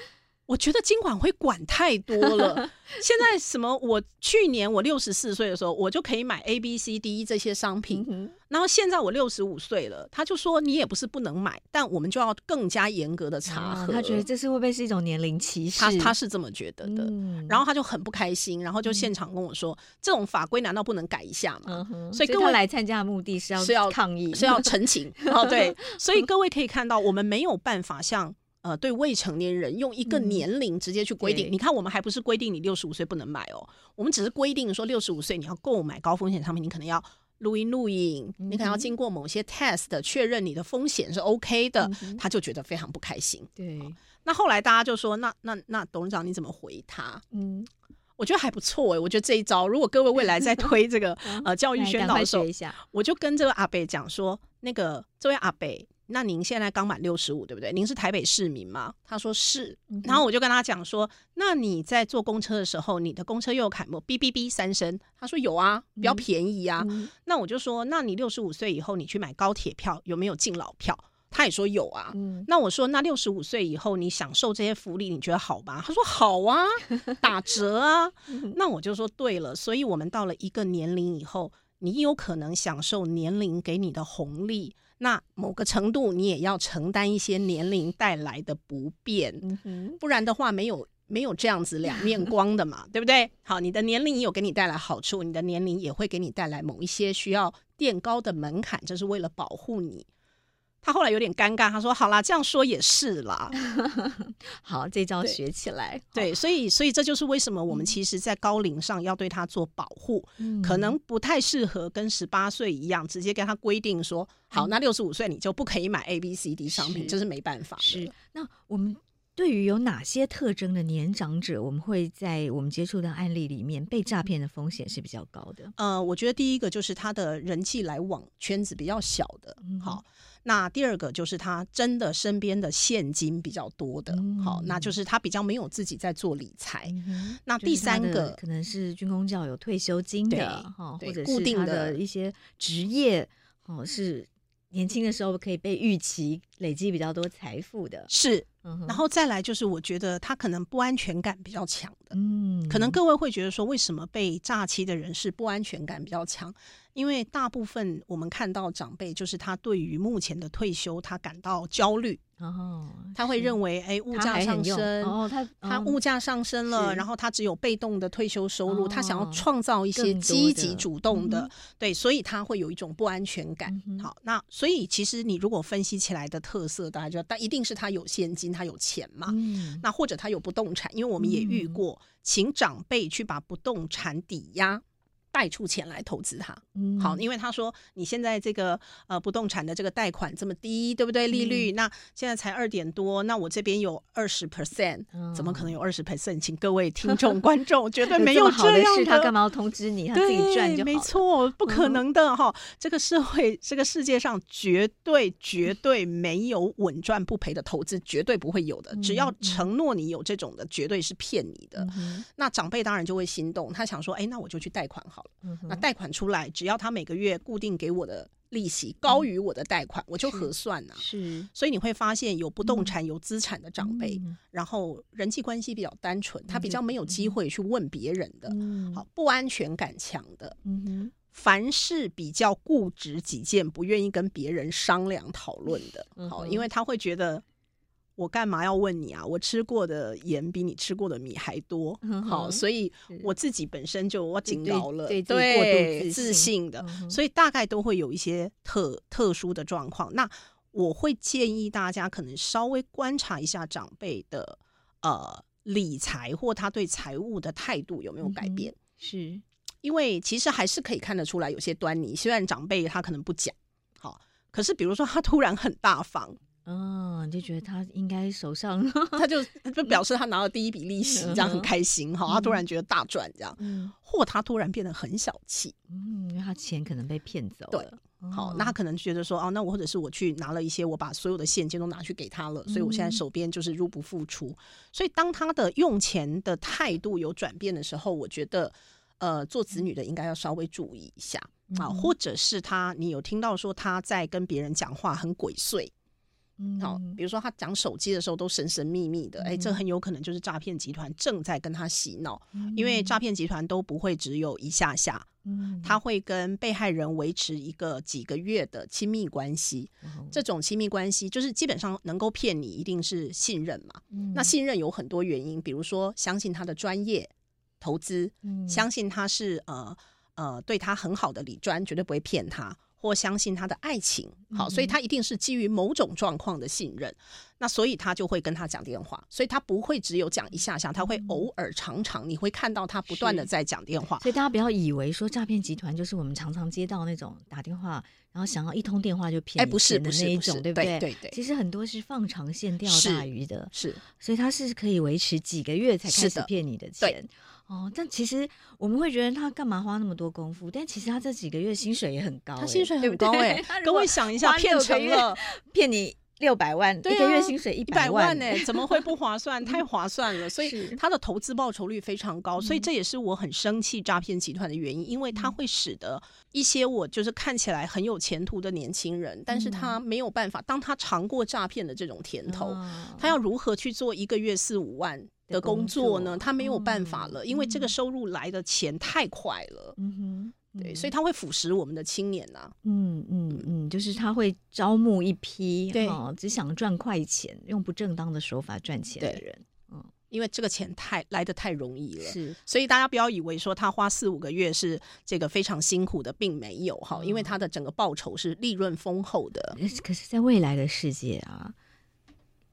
我觉得金管会管太多了。现在什么？我去年我六十四岁的时候，我就可以买 A、B、C、D 这些商品。嗯、然后现在我六十五岁了，他就说你也不是不能买，但我们就要更加严格的查核。啊、他觉得这是会不会是一种年龄歧视？他他是这么觉得的。嗯、然后他就很不开心，然后就现场跟我说：“嗯、这种法规难道不能改一下吗？”嗯、所以各位来参加的目的是要是要抗议，是要澄清。哦，对，所以各位可以看到，我们没有办法像。呃，对未成年人用一个年龄直接去规定，嗯、你看我们还不是规定你六十五岁不能买哦，我们只是规定说六十五岁你要购买高风险商品，你可能要录音录影，嗯、你可能要经过某些 test 的确认你的风险是 OK 的，嗯、他就觉得非常不开心。对，那后来大家就说，那那那董事长你怎么回他？嗯，我觉得还不错哎，我觉得这一招，如果各位未来在 推这个呃教育宣导的时候，我就跟这个阿北讲说，那个这位阿北。那您现在刚满六十五，对不对？您是台北市民吗？他说是。然后我就跟他讲说，那你在坐公车的时候，你的公车又有凯末哔哔哔三声？他说有啊，比较便宜啊。嗯、那我就说，那你六十五岁以后，你去买高铁票有没有敬老票？他也说有啊。嗯、那我说，那六十五岁以后你享受这些福利，你觉得好吗？他说好啊，打折啊。那我就说对了，所以我们到了一个年龄以后，你有可能享受年龄给你的红利。那某个程度，你也要承担一些年龄带来的不便，不然的话，没有没有这样子两面 光的嘛，对不对？好，你的年龄有给你带来好处，你的年龄也会给你带来某一些需要垫高的门槛，这是为了保护你。他后来有点尴尬，他说：“好啦，这样说也是啦。”好，这招学起来。对，对，所以，所以这就是为什么我们其实，在高龄上要对他做保护，嗯、可能不太适合跟十八岁一样，直接跟他规定说：“好，那六十五岁你就不可以买 A、B、C、D 商品。是”这是没办法。是。那我们对于有哪些特征的年长者，我们会在我们接触的案例里面被诈骗的风险是比较高的？呃，我觉得第一个就是他的人际来往圈子比较小的。嗯、好。那第二个就是他真的身边的现金比较多的，嗯、好，那就是他比较没有自己在做理财。嗯、那第三个可能是军工教有退休金的，哈，或者固定的一些职业，哦，是年轻的时候可以被预期累积比较多财富的，是。嗯、然后再来就是，我觉得他可能不安全感比较强的，嗯，可能各位会觉得说，为什么被诈欺的人是不安全感比较强？因为大部分我们看到长辈，就是他对于目前的退休，他感到焦虑。哦，他会认为，哎，物价上升，哦，他他物价上升了，然后他只有被动的退休收入，他想要创造一些积极主动的，对，所以他会有一种不安全感。好，那所以其实你如果分析起来的特色，大家就但一定是他有现金，他有钱嘛，那或者他有不动产，因为我们也遇过，请长辈去把不动产抵押。贷出钱来投资它，嗯，好，因为他说你现在这个呃不动产的这个贷款这么低，对不对？利率、嗯、那现在才二点多，那我这边有二十 percent，怎么可能有二十 percent？请各位听众观众绝对 没有这样的，好的事，他干嘛要通知你？他自己赚就好。没错，不可能的哈、嗯哦！这个社会，这个世界上绝对绝对没有稳赚不赔的投资，绝对不会有的。只要承诺你有这种的，绝对是骗你的。嗯、那长辈当然就会心动，他想说，哎，那我就去贷款好了。嗯、那贷款出来，只要他每个月固定给我的利息高于我的贷款，嗯、我就核算呐、啊。是，所以你会发现有不动产、有资产的长辈，嗯、然后人际关系比较单纯，他比较没有机会去问别人的。嗯、好，不安全感强的，嗯、哼凡事比较固执己见，不愿意跟别人商量讨论的。好，因为他会觉得。我干嘛要问你啊？我吃过的盐比你吃过的米还多，嗯、好，所以我自己本身就我警告了，对，过度自信的，嗯、所以大概都会有一些特特殊的状况。那我会建议大家可能稍微观察一下长辈的呃理财或他对财务的态度有没有改变，嗯、是因为其实还是可以看得出来有些端倪。虽然长辈他可能不讲，好，可是比如说他突然很大方。嗯、就觉得他应该手上，他就 就表示他拿了第一笔利息，这样很开心哈。嗯、他突然觉得大赚这样，嗯、或他突然变得很小气，嗯，因为他钱可能被骗走了。对，好，那他可能觉得说，哦，那我或者是我去拿了一些，我把所有的现金都拿去给他了，所以我现在手边就是入不敷出。所以当他的用钱的态度有转变的时候，我觉得，呃，做子女的应该要稍微注意一下啊，或者是他，你有听到说他在跟别人讲话很鬼祟。好，比如说他讲手机的时候都神神秘秘的，哎、欸，这很有可能就是诈骗集团正在跟他洗脑，因为诈骗集团都不会只有一下下，他会跟被害人维持一个几个月的亲密关系，这种亲密关系就是基本上能够骗你，一定是信任嘛。那信任有很多原因，比如说相信他的专业投资，相信他是呃呃对他很好的李专，绝对不会骗他。或相信他的爱情，好，所以他一定是基于某种状况的信任，那所以他就会跟他讲电话，所以他不会只有讲一下下，他会偶尔常常，你会看到他不断的在讲电话。所以大家不要以为说诈骗集团就是我们常常接到那种打电话，然后想要一通电话就骗，哎，不是不是那一种，对不对？对对，其实很多是放长线钓大鱼的，是，所以他是可以维持几个月才开始骗你的钱。哦，但其实我们会觉得他干嘛花那么多功夫？但其实他这几个月薪水也很高，欸，他薪水很高哎，欸。各位想一下，骗成了 骗你六百万，一个月薪水一百万呢，欸，怎么会不划算？太划算了，所以他的投资报酬率非常高，所以这也是我很生气诈骗集团的原因，因为他会使得一些我就是看起来很有前途的年轻人，但是他没有办法，当他尝过诈骗的这种甜头，他要如何去做一个月四五万？的工作呢，他没有办法了，嗯、因为这个收入来的钱太快了。嗯哼，嗯对，所以他会腐蚀我们的青年呐、啊。嗯嗯嗯，就是他会招募一批对、哦、只想赚快钱、用不正当的手法赚钱的人。嗯，因为这个钱太来的太容易了。是，所以大家不要以为说他花四五个月是这个非常辛苦的，并没有哈，因为他的整个报酬是利润丰厚的。可是，在未来的世界啊。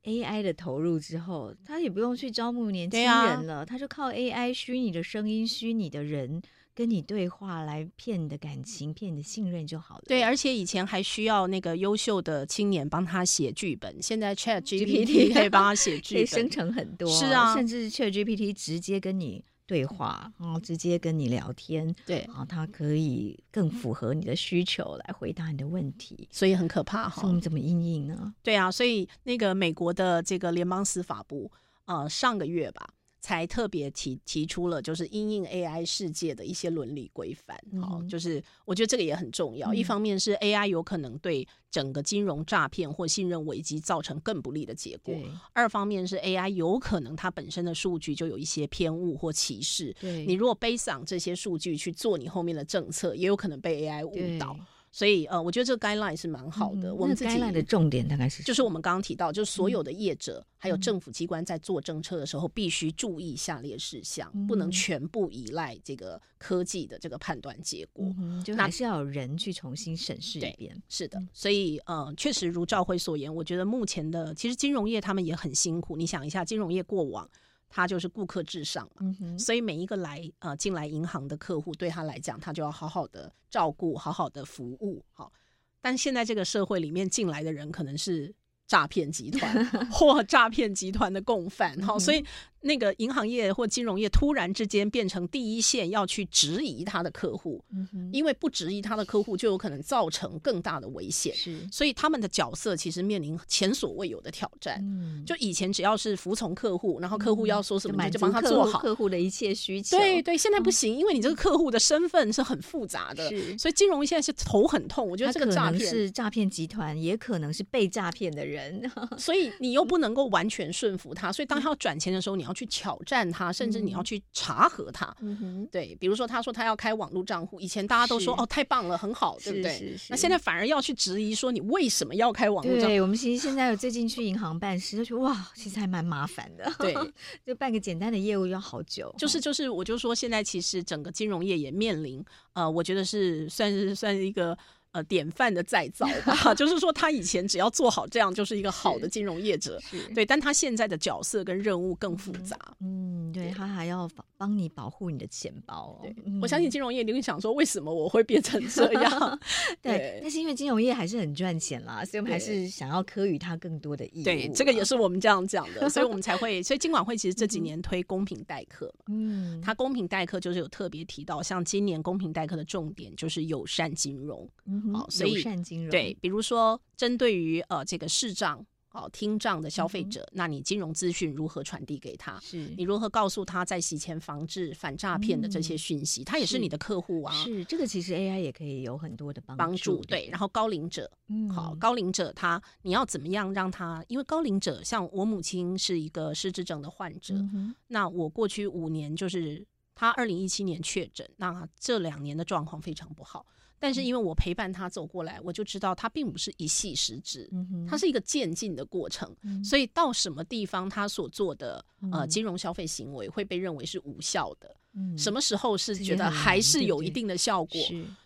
AI 的投入之后，他也不用去招募年轻人了，啊、他就靠 AI 虚拟的声音、虚拟的人跟你对话来骗你的感情、骗你的信任就好了。对，而且以前还需要那个优秀的青年帮他写剧本，现在 ChatGPT 可以帮他写剧本，可以生成很多。是啊，甚至 ChatGPT 直接跟你。对话，然后直接跟你聊天，对，啊，他可以更符合你的需求来回答你的问题，所以很可怕哈。我们怎么应应呢？对啊，所以那个美国的这个联邦司法部，呃，上个月吧。才特别提提出了，就是因应 AI 世界的一些伦理规范，好、嗯，就是我觉得这个也很重要。嗯、一方面是 AI 有可能对整个金融诈骗或信任危机造成更不利的结果；二方面是 AI 有可能它本身的数据就有一些偏误或歧视。你如果 base on 这些数据去做你后面的政策，也有可能被 AI 误导。所以呃，我觉得这个 guideline 是蛮好的。嗯、我们自己 guideline 的重点大概是，就是我们刚刚提到，就是所有的业者、嗯、还有政府机关在做政策的时候，必须注意下列事项，嗯、不能全部依赖这个科技的这个判断结果，嗯、就还是要有人去重新审视一遍。是的，所以呃，确实如赵辉所言，我觉得目前的其实金融业他们也很辛苦。你想一下，金融业过往。他就是顾客至上，嗯、所以每一个来呃进来银行的客户，对他来讲，他就要好好的照顾，好好的服务。好，但现在这个社会里面进来的人，可能是诈骗集团 或诈骗集团的共犯。好，所以。那个银行业或金融业突然之间变成第一线，要去质疑他的客户，嗯、因为不质疑他的客户，就有可能造成更大的危险。是，所以他们的角色其实面临前所未有的挑战。嗯、就以前只要是服从客户，然后客户要说什么就帮他做好客户的一切需求。对对，现在不行，因为你这个客户的身份是很复杂的，是所以金融现在是头很痛。我觉得这个诈骗是诈骗集团，也可能是被诈骗的人，所以你又不能够完全顺服他。所以当他要转钱的时候，你要去挑战他，甚至你要去查核他。嗯哼，对，比如说他说他要开网络账户，以前大家都说哦太棒了，很好，对不对？是是是，那现在反而要去质疑说你为什么要开网络账户？对，我们其实现在有最近去银行办事，就觉得哇，其实还蛮麻烦的。对，就办个简单的业务要好久。就是就是，我就说现在其实整个金融业也面临呃，我觉得是算是算是一个。呃，典范的再造吧，就是说他以前只要做好这样，就是一个好的金融业者，对。但他现在的角色跟任务更复杂，嗯，对，他还要帮你保护你的钱包。对，我相信金融业你会想说，为什么我会变成这样？对，但是因为金融业还是很赚钱啦，所以我们还是想要科予他更多的义务。对，这个也是我们这样讲的，所以我们才会，所以金管会其实这几年推公平待客，嗯，他公平待客就是有特别提到，像今年公平待客的重点就是友善金融。嗯，好，所以善金融对，比如说针对于呃这个视障。哦，听障的消费者，嗯、那你金融资讯如何传递给他？是你如何告诉他在洗钱防治、反诈骗的这些讯息？他、嗯、也是你的客户啊。是这个，其实 AI 也可以有很多的帮助。帮助对，然后高龄者，嗯，好，高龄者他你要怎么样让他？因为高龄者像我母亲是一个失智症的患者，嗯、那我过去五年就是他二零一七年确诊，那这两年的状况非常不好。但是因为我陪伴他走过来，我就知道他并不是一夕失智，他是一个渐进的过程。所以到什么地方，他所做的呃金融消费行为会被认为是无效的。嗯，什么时候是觉得还是有一定的效果？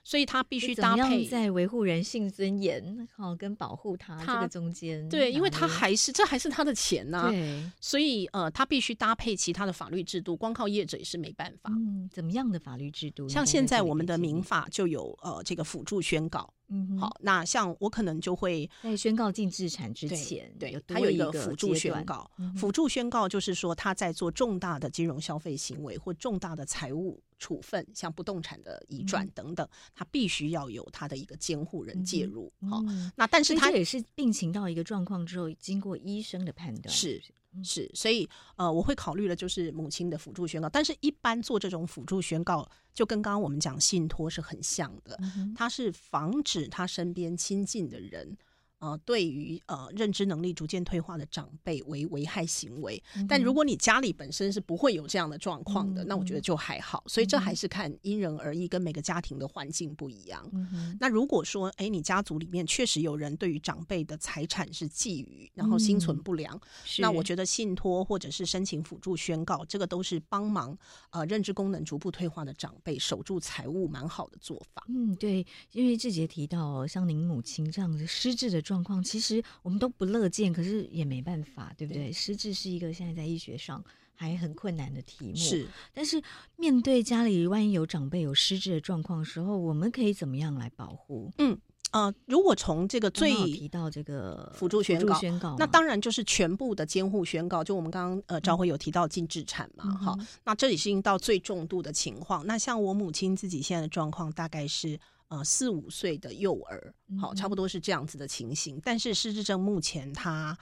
是，所以他必须搭配在维护人性尊严，好跟保护他这个中间。对，因为他还是这还是他的钱呐。对，所以呃，他必须搭配其他的法律制度，光靠业者也是没办法。嗯，怎么样的法律制度？像现在我们的民法就有呃这个辅助宣告。嗯，好，那像我可能就会在宣告净资产之前，对，他有一个辅助宣告。辅助宣告就是说他在做重大的金融消费行为或重大的财务处分，像不动产的移转等等，他必须要有他的一个监护人介入。好，那但是他也是病情到一个状况之后，经过医生的判断是。是，所以呃，我会考虑的就是母亲的辅助宣告，但是一般做这种辅助宣告，就跟刚刚我们讲信托是很像的，它是防止他身边亲近的人。呃，对于呃认知能力逐渐退化的长辈为危害行为，嗯、但如果你家里本身是不会有这样的状况的，嗯、那我觉得就还好。所以这还是看因人而异，跟每个家庭的环境不一样。嗯、那如果说，哎，你家族里面确实有人对于长辈的财产是觊觎，然后心存不良，嗯、那我觉得信托或者是申请辅助宣告，这个都是帮忙呃认知功能逐步退化的长辈守住财物蛮好的做法。嗯，对，因为志杰提到像您母亲这样子失智的。状况其实我们都不乐见，可是也没办法，对不对？对，失智是一个现在在医学上还很困难的题目。是，但是面对家里万一有长辈有失智的状况的时候，我们可以怎么样来保护？嗯呃，如果从这个最提到这个辅助宣告，宣告那当然就是全部的监护宣告。就我们刚刚呃，昭辉有提到禁止产嘛，好、嗯，那这里是已经到最重度的情况。那像我母亲自己现在的状况，大概是。呃，四五岁的幼儿，好，差不多是这样子的情形。嗯、但是失智症目前它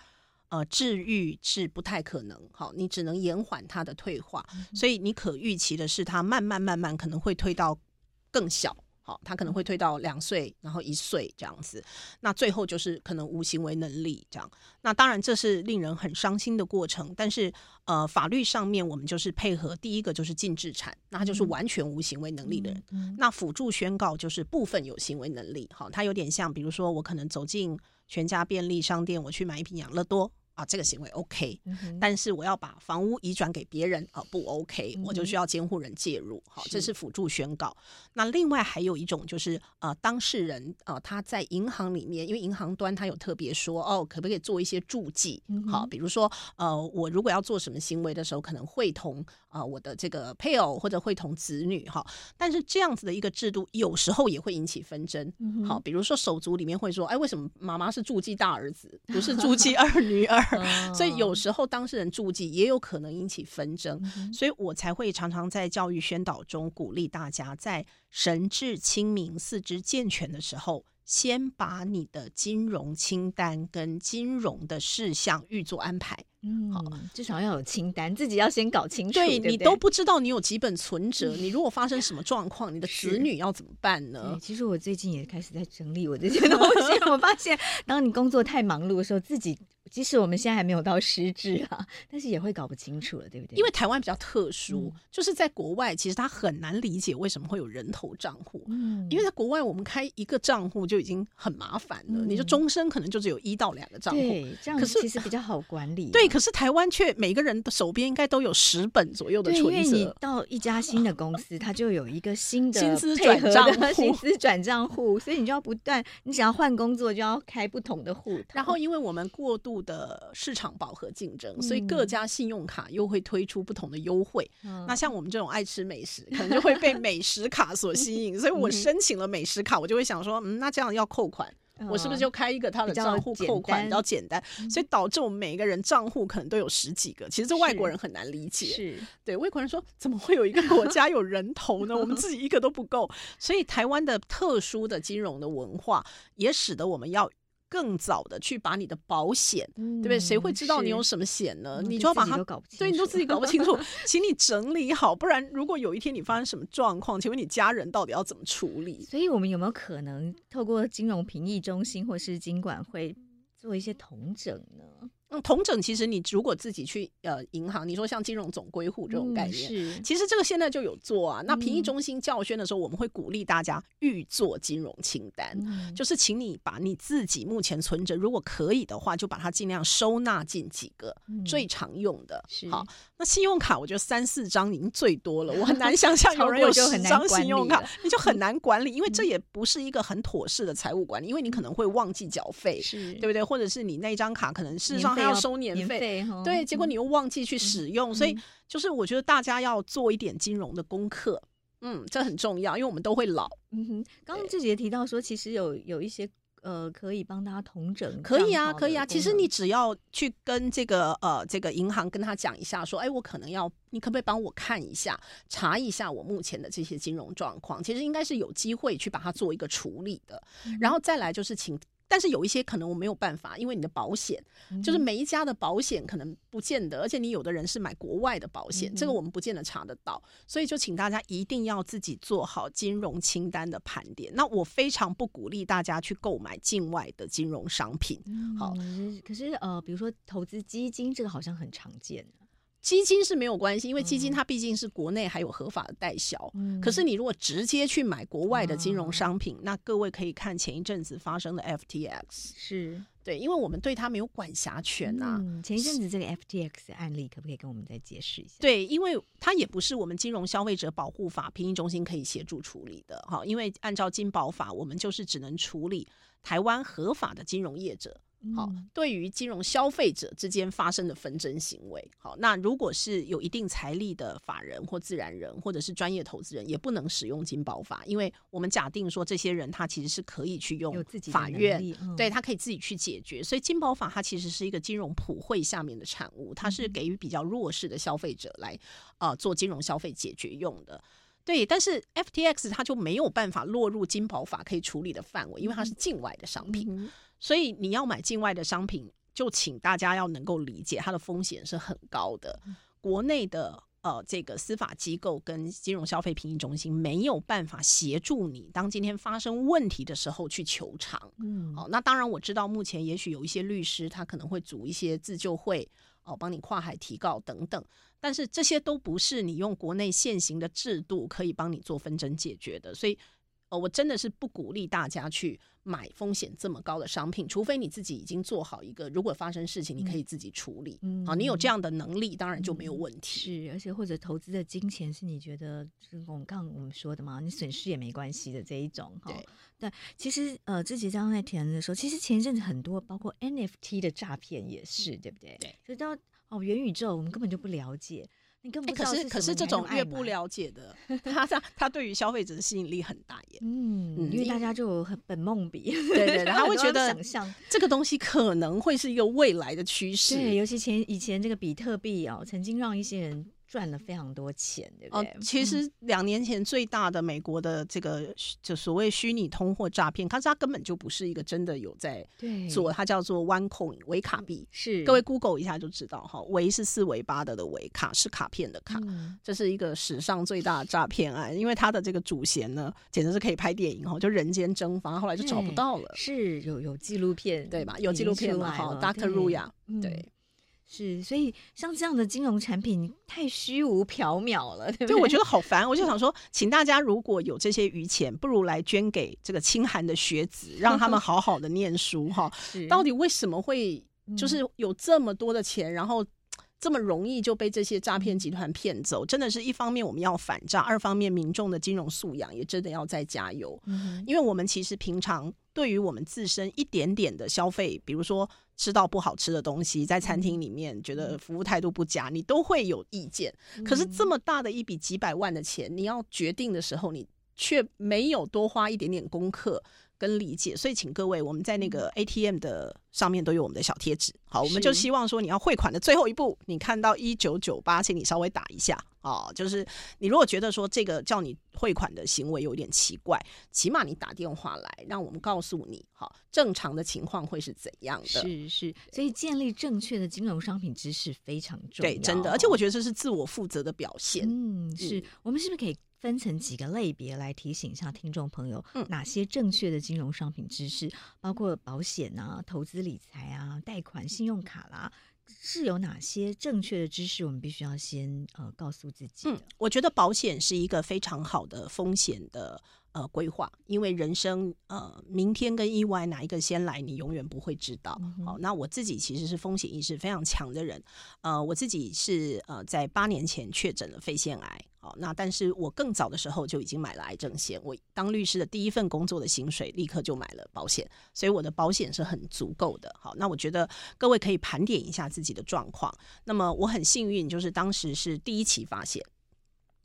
呃治愈是不太可能，好，你只能延缓它的退化，嗯、所以你可预期的是，它慢慢慢慢可能会退到更小。好，他可能会推到两岁，然后一岁这样子，那最后就是可能无行为能力这样。那当然这是令人很伤心的过程，但是呃，法律上面我们就是配合，第一个就是禁制产，那他就是完全无行为能力的人。那辅助宣告就是部分有行为能力，好，他有点像，比如说我可能走进全家便利商店，我去买一瓶养乐多。啊，这个行为 OK，嗯，但是我要把房屋移转给别人啊，不 OK，嗯，我就需要监护人介入。好，这是辅助宣告。那另外还有一种就是呃，当事人呃他在银行里面，因为银行端他有特别说哦，可不可以做一些注记？好，比如说呃，我如果要做什么行为的时候，可能会同啊、呃、我的这个配偶或者会同子女哈。但是这样子的一个制度，有时候也会引起纷争。好，比如说手足里面会说，哎，为什么妈妈是注记大儿子，不是注记 二女儿？所以有时候当事人注记也有可能引起纷争，所以我才会常常在教育宣导中鼓励大家，在神志清明、四肢健全的时候，先把你的金融清单跟金融的事项预做安排。嗯，好，至少要有清单，自己要先搞清楚。对你都不知道你有几本存折，你如果发生什么状况，你的子女要怎么办呢？其实我最近也开始在整理我这些 东西，我发现，当你工作太忙碌的时候，自己。即使我们现在还没有到失智啊，但是也会搞不清楚了，对不对？因为台湾比较特殊，嗯、就是在国外，其实他很难理解为什么会有人头账户。嗯，因为在国外，我们开一个账户就已经很麻烦了，嗯、你就终身可能就只有一到两个账户。对，这样可是其实比较好管理。对，可是台湾却每个人的手边应该都有十本左右的存折。因为你到一家新的公司，它就有一个新的薪资转账户，薪资转账户，所以你就要不断，你只要换工作就要开不同的户。然后，因为我们过度的市场饱和竞争，所以各家信用卡又会推出不同的优惠。嗯、那像我们这种爱吃美食，可能就会被 美食卡所吸引。所以我申请了美食卡，我就会想说，嗯，那这样要扣款。嗯、我是不是就开一个他的账户扣款比较简单？所以导致我们每一个人账户可能都有十几个。其实这外国人很难理解，是对外国人说怎么会有一个国家有人头呢？我们自己一个都不够。所以台湾的特殊的金融的文化也使得我们要。更早的去把你的保险，嗯、对不对？谁会知道你有什么险呢？你就要把它，对，你都自己搞不清楚，请你整理好，不然如果有一天你发生什么状况，请问你家人到底要怎么处理？所以我们有没有可能透过金融评议中心或是金管会做一些统整呢？嗯，统整其实你如果自己去呃银行，你说像金融总归户这种概念，嗯、是，其实这个现在就有做啊。那评议中心教宣的时候，我们会鼓励大家预做金融清单，嗯、就是请你把你自己目前存折，如果可以的话，就把它尽量收纳进几个最常用的。嗯、好，那信用卡我觉得三四张已经最多了，我很难想象有人有十张信用卡，你就很难管理，因为这也不是一个很妥适的财务管理，因为你可能会忘记缴费，是对不对？或者是你那张卡可能事实上。还要收年费，对，结果你又忘记去使用，嗯、所以就是我觉得大家要做一点金融的功课，嗯，这很重要，因为我们都会老。嗯哼，刚刚志杰提到说，其实有有一些呃可以帮他统整，可以啊，可以啊。其实你只要去跟这个呃这个银行跟他讲一下，说，哎，我可能要，你可不可以帮我看一下，查一下我目前的这些金融状况？其实应该是有机会去把它做一个处理的，嗯、然后再来就是请。但是有一些可能我没有办法，因为你的保险、嗯、就是每一家的保险可能不见得，而且你有的人是买国外的保险，嗯、这个我们不见得查得到，所以就请大家一定要自己做好金融清单的盘点。那我非常不鼓励大家去购买境外的金融商品。嗯、好，可是呃，比如说投资基金，这个好像很常见。基金是没有关系，因为基金它毕竟是国内还有合法的代销。嗯、可是你如果直接去买国外的金融商品，嗯、那各位可以看前一阵子发生的 FTX，是对，因为我们对它没有管辖权啊、嗯。前一阵子这个 FTX 的案例，可不可以跟我们再解释一下？对，因为它也不是我们金融消费者保护法评议中心可以协助处理的。哈，因为按照金保法，我们就是只能处理台湾合法的金融业者。好，对于金融消费者之间发生的纷争行为，好，那如果是有一定财力的法人或自然人，或者是专业投资人，也不能使用金保法，因为我们假定说这些人他其实是可以去用法院，嗯、对他可以自己去解决，所以金保法它其实是一个金融普惠下面的产物，它是给予比较弱势的消费者来呃做金融消费解决用的，对，但是 FTX 它就没有办法落入金保法可以处理的范围，因为它是境外的商品。嗯所以你要买境外的商品，就请大家要能够理解它的风险是很高的。国内的呃这个司法机构跟金融消费评议中心没有办法协助你，当今天发生问题的时候去求偿。嗯，好，那当然我知道目前也许有一些律师他可能会组一些自救会哦，帮你跨海提告等等，但是这些都不是你用国内现行的制度可以帮你做纷争解决的，所以。呃，我真的是不鼓励大家去买风险这么高的商品，除非你自己已经做好一个，如果发生事情，你可以自己处理。嗯，好，你有这样的能力，当然就没有问题。是，而且或者投资的金钱是你觉得，就是我们刚刚我们说的嘛，你损失也没关系的这一种。哈，对。其实呃，自己刚刚在填的时候，其实前一阵子很多，包括 NFT 的诈骗也是，对不对？对。所以到哦，元宇宙我们根本就不了解。欸、可是可是这种越不了解的，他他他对于消费者的吸引力很大耶。嗯，因为大家就很本梦比，对对对，他会觉得想象这个东西可能会是一个未来的趋势。对，尤其前以前这个比特币哦，曾经让一些人。赚了非常多钱，对不对？哦，其实两年前最大的美国的这个就所谓虚拟通货诈骗，可是它根本就不是一个真的有在做，它叫做 OneCoin 维卡币。是，各位 Google 一下就知道哈，维是四维八的的维，卡是卡片的卡，这是一个史上最大的诈骗案，因为它的这个主嫌呢，简直是可以拍电影哈，就人间蒸发，后来就找不到了。是有有纪录片对吧？有纪录片嘛？哈，Dr. Ruya 对。是，所以像这样的金融产品太虚无缥缈了，对不对？对，我觉得好烦。我就想说，请大家如果有这些余钱，不如来捐给这个清寒的学子，让他们好好的念书哈。到底为什么会就是有这么多的钱，然后这么容易就被这些诈骗集团骗走？真的是一方面我们要反诈，二方面民众的金融素养也真的要再加油。嗯，因为我们其实平常对于我们自身一点点的消费，比如说。吃到不好吃的东西，在餐厅里面觉得服务态度不佳，你都会有意见。可是这么大的一笔几百万的钱，你要决定的时候，你却没有多花一点点功课，跟理解，所以请各位，我们在那个 ATM 的上面都有我们的小贴纸。好，我们就希望说，你要汇款的最后一步，你看到一九九八，请你稍微打一下哦。就是你如果觉得说这个叫你汇款的行为有点奇怪，起码你打电话来，让我们告诉你，好，正常的情况会是怎样的。是是，所以建立正确的金融商品知识非常重要。对，真的，而且我觉得这是自我负责的表现。嗯，是我们是不是可以？分成几个类别来提醒一下听众朋友，哪些正确的金融商品知识，包括保险啊、投资理财啊、贷款、信用卡啦，是有哪些正确的知识？我们必须要先呃告诉自己。嗯，我觉得保险是一个非常好的风险的。呃，规划，因为人生呃，明天跟意外哪一个先来，你永远不会知道。好、那我自己其实是风险意识非常强的人。呃，我自己是呃，在八年前确诊了肺腺癌。好、哦，那但是我更早的时候就已经买了癌症险。我当律师的第一份工作的薪水，立刻就买了保险，所以我的保险是很足够的。好，那我觉得各位可以盘点一下自己的状况。那么我很幸运，就是当时是第一期发现。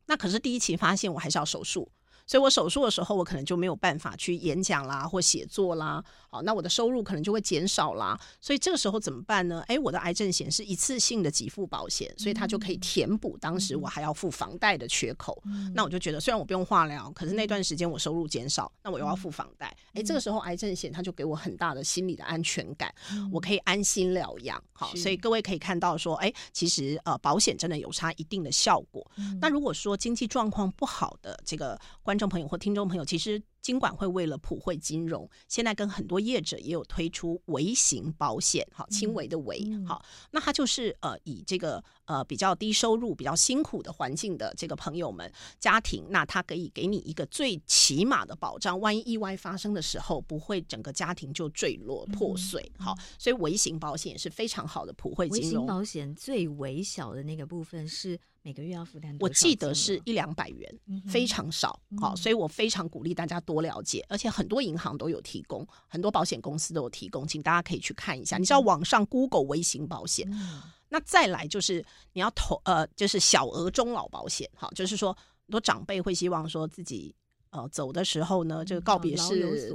那可是第一期发现，我还是要手术。所以我手术的时候，我可能就没有办法去演讲啦，或写作啦。好，那我的收入可能就会减少啦。所以这个时候怎么办呢？诶，我的癌症险是一次性的给付保险，所以它就可以填补当时我还要付房贷的缺口。嗯。那我就觉得，虽然我不用化疗，可是那段时间我收入减少，那我又要付房贷。诶，这个时候癌症险它就给我很大的心理的安全感，我可以安心疗养。好，所以各位可以看到说，诶，其实呃，保险真的有差一定的效果。那如果说经济状况不好的这个观众朋友或听众朋友，其实。金管会为了普惠金融，现在跟很多业者也有推出微型保险，好，轻微的微，好，那它就是呃，以这个呃比较低收入、比较辛苦的环境的这个朋友们家庭，那它可以给你一个最起码的保障，万一意外发生的时候，不会整个家庭就坠落破碎，好，所以微型保险也是非常好的普惠金融。微型保险最微小的那个部分是。每个月要负担，我记得是一两百元，嗯、非常少。好、嗯，所以我非常鼓励大家多了解，而且很多银行都有提供，很多保险公司都有提供，请大家可以去看一下。嗯、你知道网上 Google 微型保险、嗯，那再来就是你要投呃，就是小额中老保险。好，就是说很多长辈会希望说自己。呃，走的时候呢，这个告别式，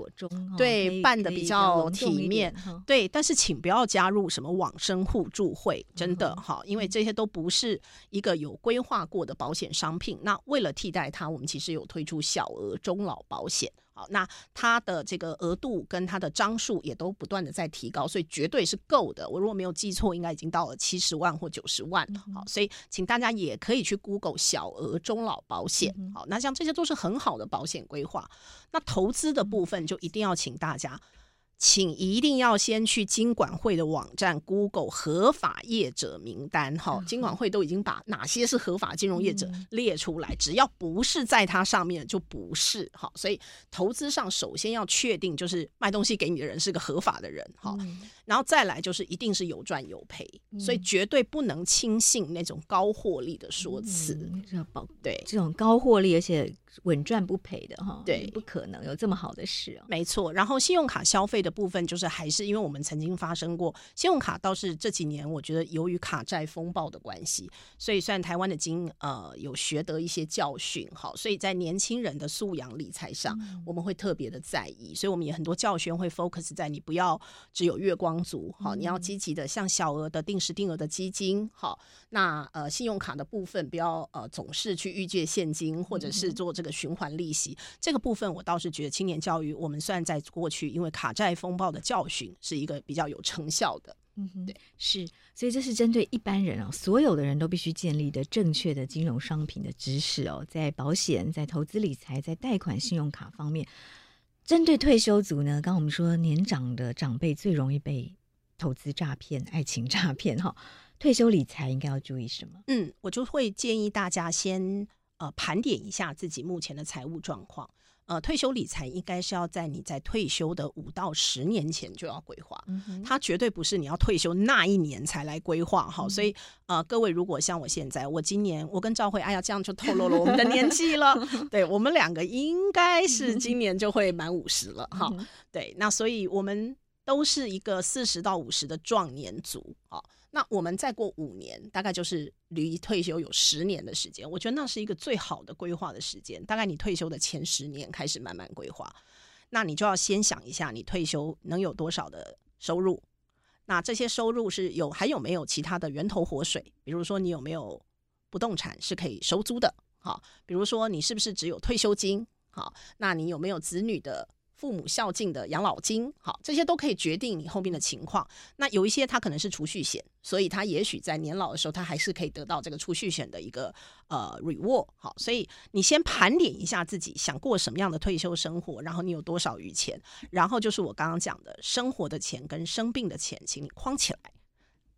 对，办的比较体面，对。但是请不要加入什么往生互助会，真的哈，因为这些都不是一个有规划过的保险商品。那为了替代它，我们其实有推出小额终老保险。好，那它的这个额度跟它的张数也都不断的在提高，所以绝对是够的。我如果没有记错，应该已经到了七十万或九十万。好，所以请大家也可以去 Google 小额中老保险。好，那像这些都是很好的保险规划。那投资的部分就一定要请大家。请一定要先去金管会的网站 Google 合法业者名单，哈，金管会都已经把哪些是合法金融业者列出来，只要不是在它上面就不是，哈，所以投资上首先要确定就是卖东西给你的人是个合法的人，哈，然后再来就是一定是有赚有赔，所以绝对不能轻信那种高获利的说辞，对，这种高获利而且稳赚不赔的，哈，对，不可能有这么好的事，没错。然后信用卡消费的部分就是还是因为我们曾经发生过信用卡，倒是这几年我觉得由于卡债风暴的关系，所以虽然台湾的金呃有学得一些教训，哈，所以在年轻人的素养理财上，我们会特别的在意，所以我们也很多教学会 focus 在你不要只有月光族，好，你要积极的像小额的定时定额的基金，好，那呃信用卡的部分不要呃总是去预借现金或者是做这个循环利息，这个部分我倒是觉得青年教育我们算在过去因为卡债。风暴的教训是一个比较有成效的，嗯哼，对，是，所以这是针对一般人哦，所有的人都必须建立的正确的金融商品的知识哦，在保险、在投资理财、在贷款、信用卡方面，针对退休族呢，刚刚我们说年长的长辈最容易被投资诈骗、爱情诈骗哈，退休理财应该要注意什么？嗯，我就会建议大家先呃盘点一下自己目前的财务状况。呃，退休理财应该是要在你在退休的五到十年前就要规划，嗯，它绝对不是你要退休那一年才来规划哈。所以呃，各位如果像我现在，我今年我跟赵慧，哎呀，这样就透露了我们的年纪了。对，我们两个应该是 今年就会满五十了哈。对，那所以我们都是一个四十到五十的壮年族啊。那我们再过五年，大概就是离退休有十年的时间。我觉得那是一个最好的规划的时间。大概你退休的前十年开始慢慢规划。那你就要先想一下，你退休能有多少的收入？那这些收入是有还有没有其他的源头活水？比如说你有没有不动产是可以收租的？好，比如说你是不是只有退休金？好，那你有没有子女的？父母孝敬的养老金，好，这些都可以决定你后面的情况。那有一些他可能是储蓄险，所以他也许在年老的时候，他还是可以得到这个储蓄险的一个呃 reward。好，所以你先盘点一下自己想过什么样的退休生活，然后你有多少余钱，然后就是我刚刚讲的生活的钱跟生病的钱，请你框起来，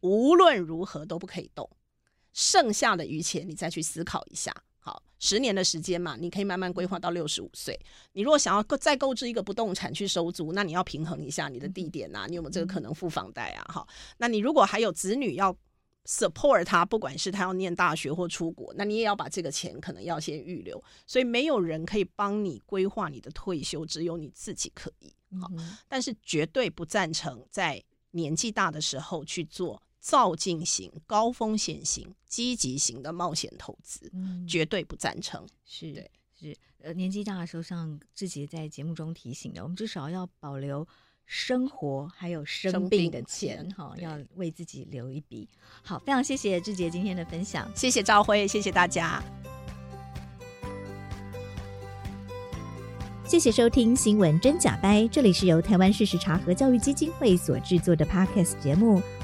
无论如何都不可以动，剩下的余钱你再去思考一下。好，十年的时间嘛，你可以慢慢规划到六十五岁。你如果想要再购置一个不动产去收租，那你要平衡一下你的地点啊，你有没有这个可能付房贷啊？好，那你如果还有子女要 support 他，不管是他要念大学或出国，那你也要把这个钱可能要先预留。所以没有人可以帮你规划你的退休，只有你自己可以。好，但是绝对不赞成在年纪大的时候去做。躁进型、高风险型、积极型的冒险投资，嗯，绝对不赞成。是，对，是，呃，年纪大的时候，像志杰在节目中提醒的，我们至少要保留生活还有生病的钱，哈，要为自己留一笔。好，非常谢谢志杰今天的分享，谢谢赵辉，谢谢大家。谢谢收听《新闻真假掰》，这里是由台湾事实查核教育基金会所制作的 Podcast 节目。